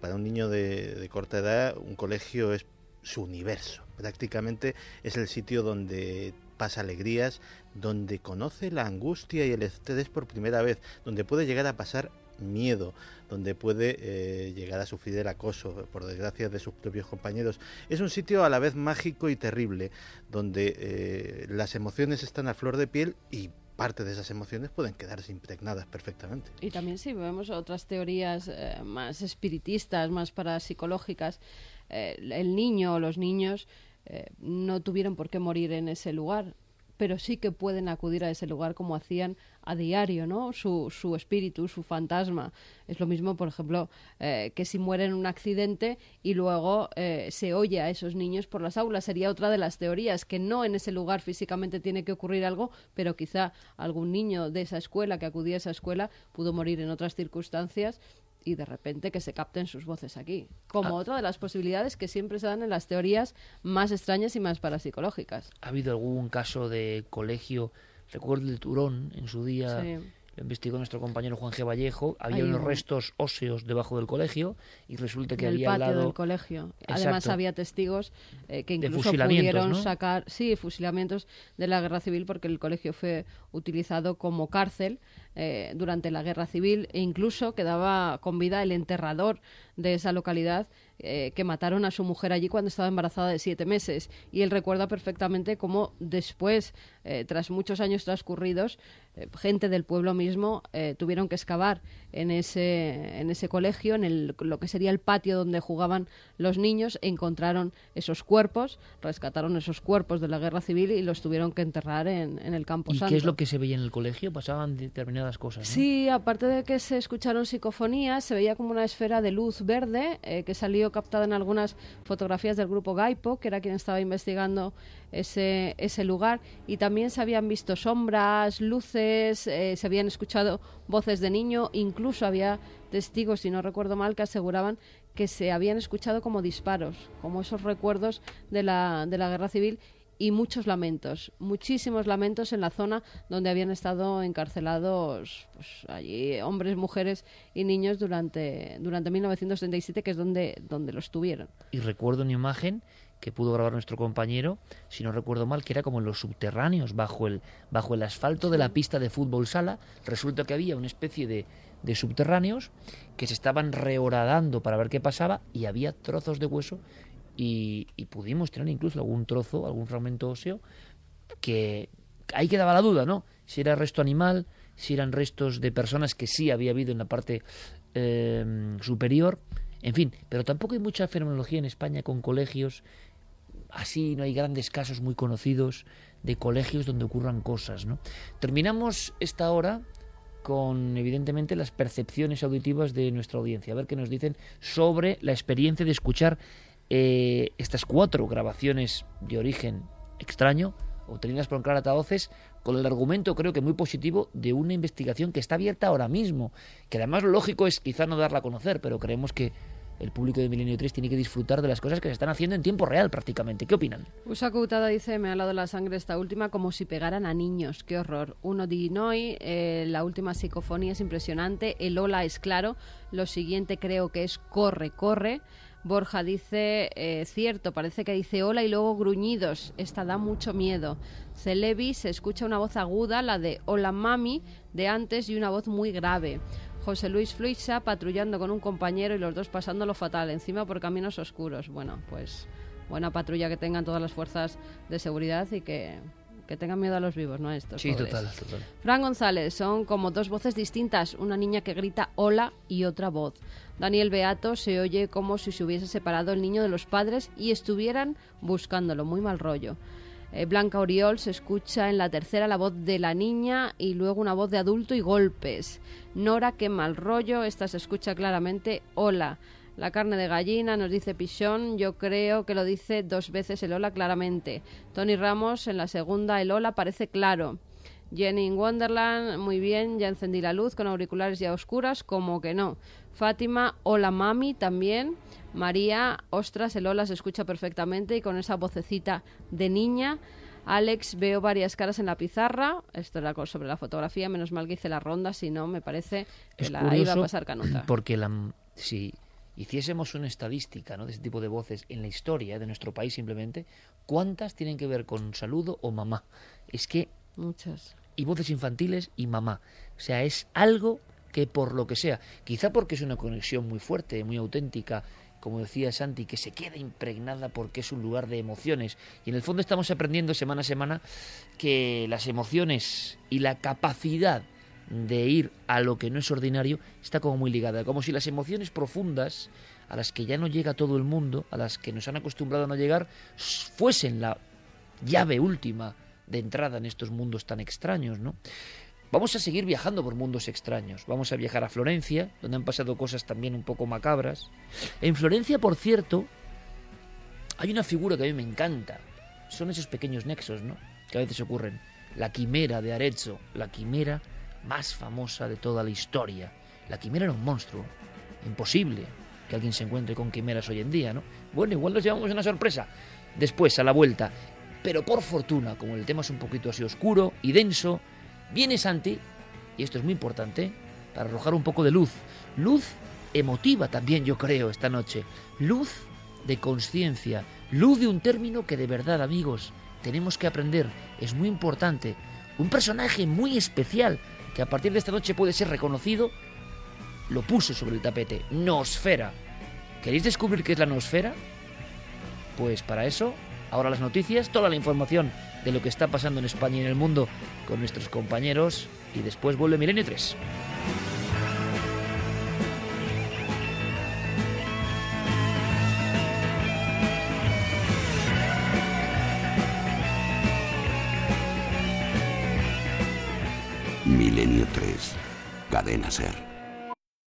Para un niño de, de corta edad, un colegio es su universo. Prácticamente es el sitio donde pasa alegrías, donde conoce la angustia y el estrés por primera vez, donde puede llegar a pasar miedo, donde puede eh, llegar a sufrir el acoso, por desgracia, de sus propios compañeros. Es un sitio a la vez mágico y terrible, donde eh, las emociones están a flor de piel y parte de esas emociones pueden quedarse impregnadas perfectamente. Y también si vemos otras teorías eh, más espiritistas, más parapsicológicas, el niño o los niños no tuvieron por qué morir en ese lugar, pero sí que pueden acudir a ese lugar como hacían a diario, ¿no? Su, su espíritu, su fantasma. Es lo mismo, por ejemplo, eh, que si mueren en un accidente y luego eh, se oye a esos niños por las aulas. Sería otra de las teorías, que no en ese lugar físicamente tiene que ocurrir algo, pero quizá algún niño de esa escuela que acudía a esa escuela pudo morir en otras circunstancias y de repente que se capten sus voces aquí. Como Ah. otra de las posibilidades que siempre se dan en las teorías más extrañas y más parapsicológicas. ¿Ha habido algún caso de colegio? Recuerdo el de Turón, en su día Sí. lo investigó nuestro compañero Juan G. Vallejo. Había unos un- restos óseos debajo del colegio y resulta que había al patio lado... del colegio. Además había testigos eh, que incluso pudieron ¿no? sacar, sí, fusilamientos de la guerra civil porque el colegio fue utilizado como cárcel eh, durante la guerra civil e incluso quedaba con vida el enterrador de esa localidad eh, que mataron a su mujer allí cuando estaba embarazada de siete meses y él recuerda perfectamente cómo después, eh, tras muchos años transcurridos, eh, gente del pueblo mismo tuvieron que excavar en ese, en ese colegio, en el, lo que sería el patio donde jugaban los niños, e encontraron esos cuerpos, rescataron esos cuerpos de la guerra civil y los tuvieron que enterrar en, en el campo ¿Y santo. qué es lo que se veía en el colegio? Pasaban determinadas cosas. Sí, aparte de que se escucharon psicofonías, se veía como una esfera de luz verde eh, que salió captada en algunas fotografías del grupo Gaipo, que era quien estaba investigando ese, ese lugar, y también se habían visto sombras, luces, eh, se habían escuchado voces de niño, incluso había testigos, si no recuerdo mal, que aseguraban que se habían escuchado como disparos, como esos recuerdos de la, de la guerra civil y muchos lamentos, muchísimos lamentos en la zona donde habían estado encarcelados pues, allí hombres, mujeres y niños durante, durante 1937, que es donde, donde los tuvieron. Y recuerdo una imagen que pudo grabar nuestro compañero, si no recuerdo mal, que era como en los subterráneos, bajo el, bajo el asfalto de la pista de fútbol sala. Resulta que había una especie de, de subterráneos que se estaban rehoradando para ver qué pasaba y había trozos de hueso y, y pudimos tener incluso algún trozo, algún fragmento óseo que ahí quedaba la duda, ¿no? Si era resto animal, si eran restos de personas que sí había habido en la parte eh, superior, en fin, pero tampoco hay mucha fenomenología en España con colegios, así no hay grandes casos muy conocidos de colegios donde ocurran cosas, ¿no? Terminamos esta hora con evidentemente las percepciones auditivas de nuestra audiencia, a ver qué nos dicen sobre la experiencia de escuchar eh, estas cuatro grabaciones de origen extraño, obtenidas por Clara Taoces, con el argumento creo que muy positivo de una investigación que está abierta ahora mismo, que además lo lógico es quizá no darla a conocer, pero creemos que el público de Milenio 3 tiene que disfrutar de las cosas que se están haciendo en tiempo real prácticamente. ¿Qué opinan? Usa Coutada dice, me ha hablado la sangre esta última como si pegaran a niños. Qué horror. Uno di noi, eh, la última psicofonía es impresionante, el hola es claro, lo siguiente creo que es corre, corre. Borja dice, eh, cierto, parece que dice hola y luego gruñidos. Esta da mucho miedo. Celebi se escucha una voz aguda, la de hola mami, de antes y una voz muy grave. José Luis Fluixa patrullando con un compañero y los dos pasándolo fatal, encima por caminos oscuros. Bueno, pues buena patrulla que tengan todas las fuerzas de seguridad y que, que tengan miedo a los vivos, ¿no? A estos Sí, pobres. total, total. Fran González, son como dos voces distintas, una niña que grita hola y otra voz. Daniel Beato se oye como si se hubiese separado el niño de los padres y estuvieran buscándolo, muy mal rollo. Eh, Blanca Oriol se escucha en la tercera la voz de la niña y luego una voz de adulto y golpes. Nora, qué mal rollo, esta se escucha claramente hola. La carne de gallina, nos dice Pichón, yo creo que lo dice dos veces el hola claramente. Tony Ramos, en la segunda el hola parece claro. Jenny Wonderland, muy bien, ya encendí la luz con auriculares ya oscuras, como que no. Fátima, hola mami, también. María, ostras, el hola se escucha perfectamente y con esa vocecita de niña. Alex, veo varias caras en la pizarra. Esto era sobre la fotografía, menos mal que hice la ronda, si no, me parece que Es la iba a pasar canuta. porque la, si hiciésemos una estadística ¿no? de ese tipo de voces en la historia de nuestro país simplemente, ¿cuántas tienen que ver con saludo o mamá? Es que Muchas. y voces infantiles y mamá. O sea, es algo que por lo que sea, quizá porque es una conexión muy fuerte, muy auténtica, como decía Santi, que se queda impregnada porque es un lugar de emociones. Y en el fondo estamos aprendiendo semana a semana que las emociones y la capacidad de ir a lo que no es ordinario está como muy ligada, como si las emociones profundas a las que ya no llega todo el mundo, a las que nos han acostumbrado a no llegar, fuesen la llave última de entrada en estos mundos tan extraños, ¿no? Vamos a seguir viajando por mundos extraños. Vamos a viajar a Florencia, donde han pasado cosas también un poco macabras. En Florencia, por cierto, hay una figura que a mí me encanta. Son esos pequeños nexos, ¿no? Que a veces ocurren. La quimera de Arezzo, la quimera más famosa de toda la historia. La quimera era un monstruo. Imposible que alguien se encuentre con quimeras hoy en día, ¿no? Bueno, igual nos llevamos una sorpresa. Después, a la vuelta. Pero por fortuna, como el tema es un poquito así oscuro y denso, viene Santi, y esto es muy importante, para arrojar un poco de luz. Luz emotiva también, yo creo, esta noche. Luz de conciencia. Luz de un término que de verdad, amigos, tenemos que aprender. Es muy importante. Un personaje muy especial que a partir de esta noche puede ser reconocido, lo puse sobre el tapete. Nosfera. ¿Queréis descubrir qué es la nosfera? Pues para eso, ahora las noticias, toda la información de lo que está pasando en España y en el mundo con nuestros compañeros y después vuelve Milenio 3. Milenio 3. Cadena Ser.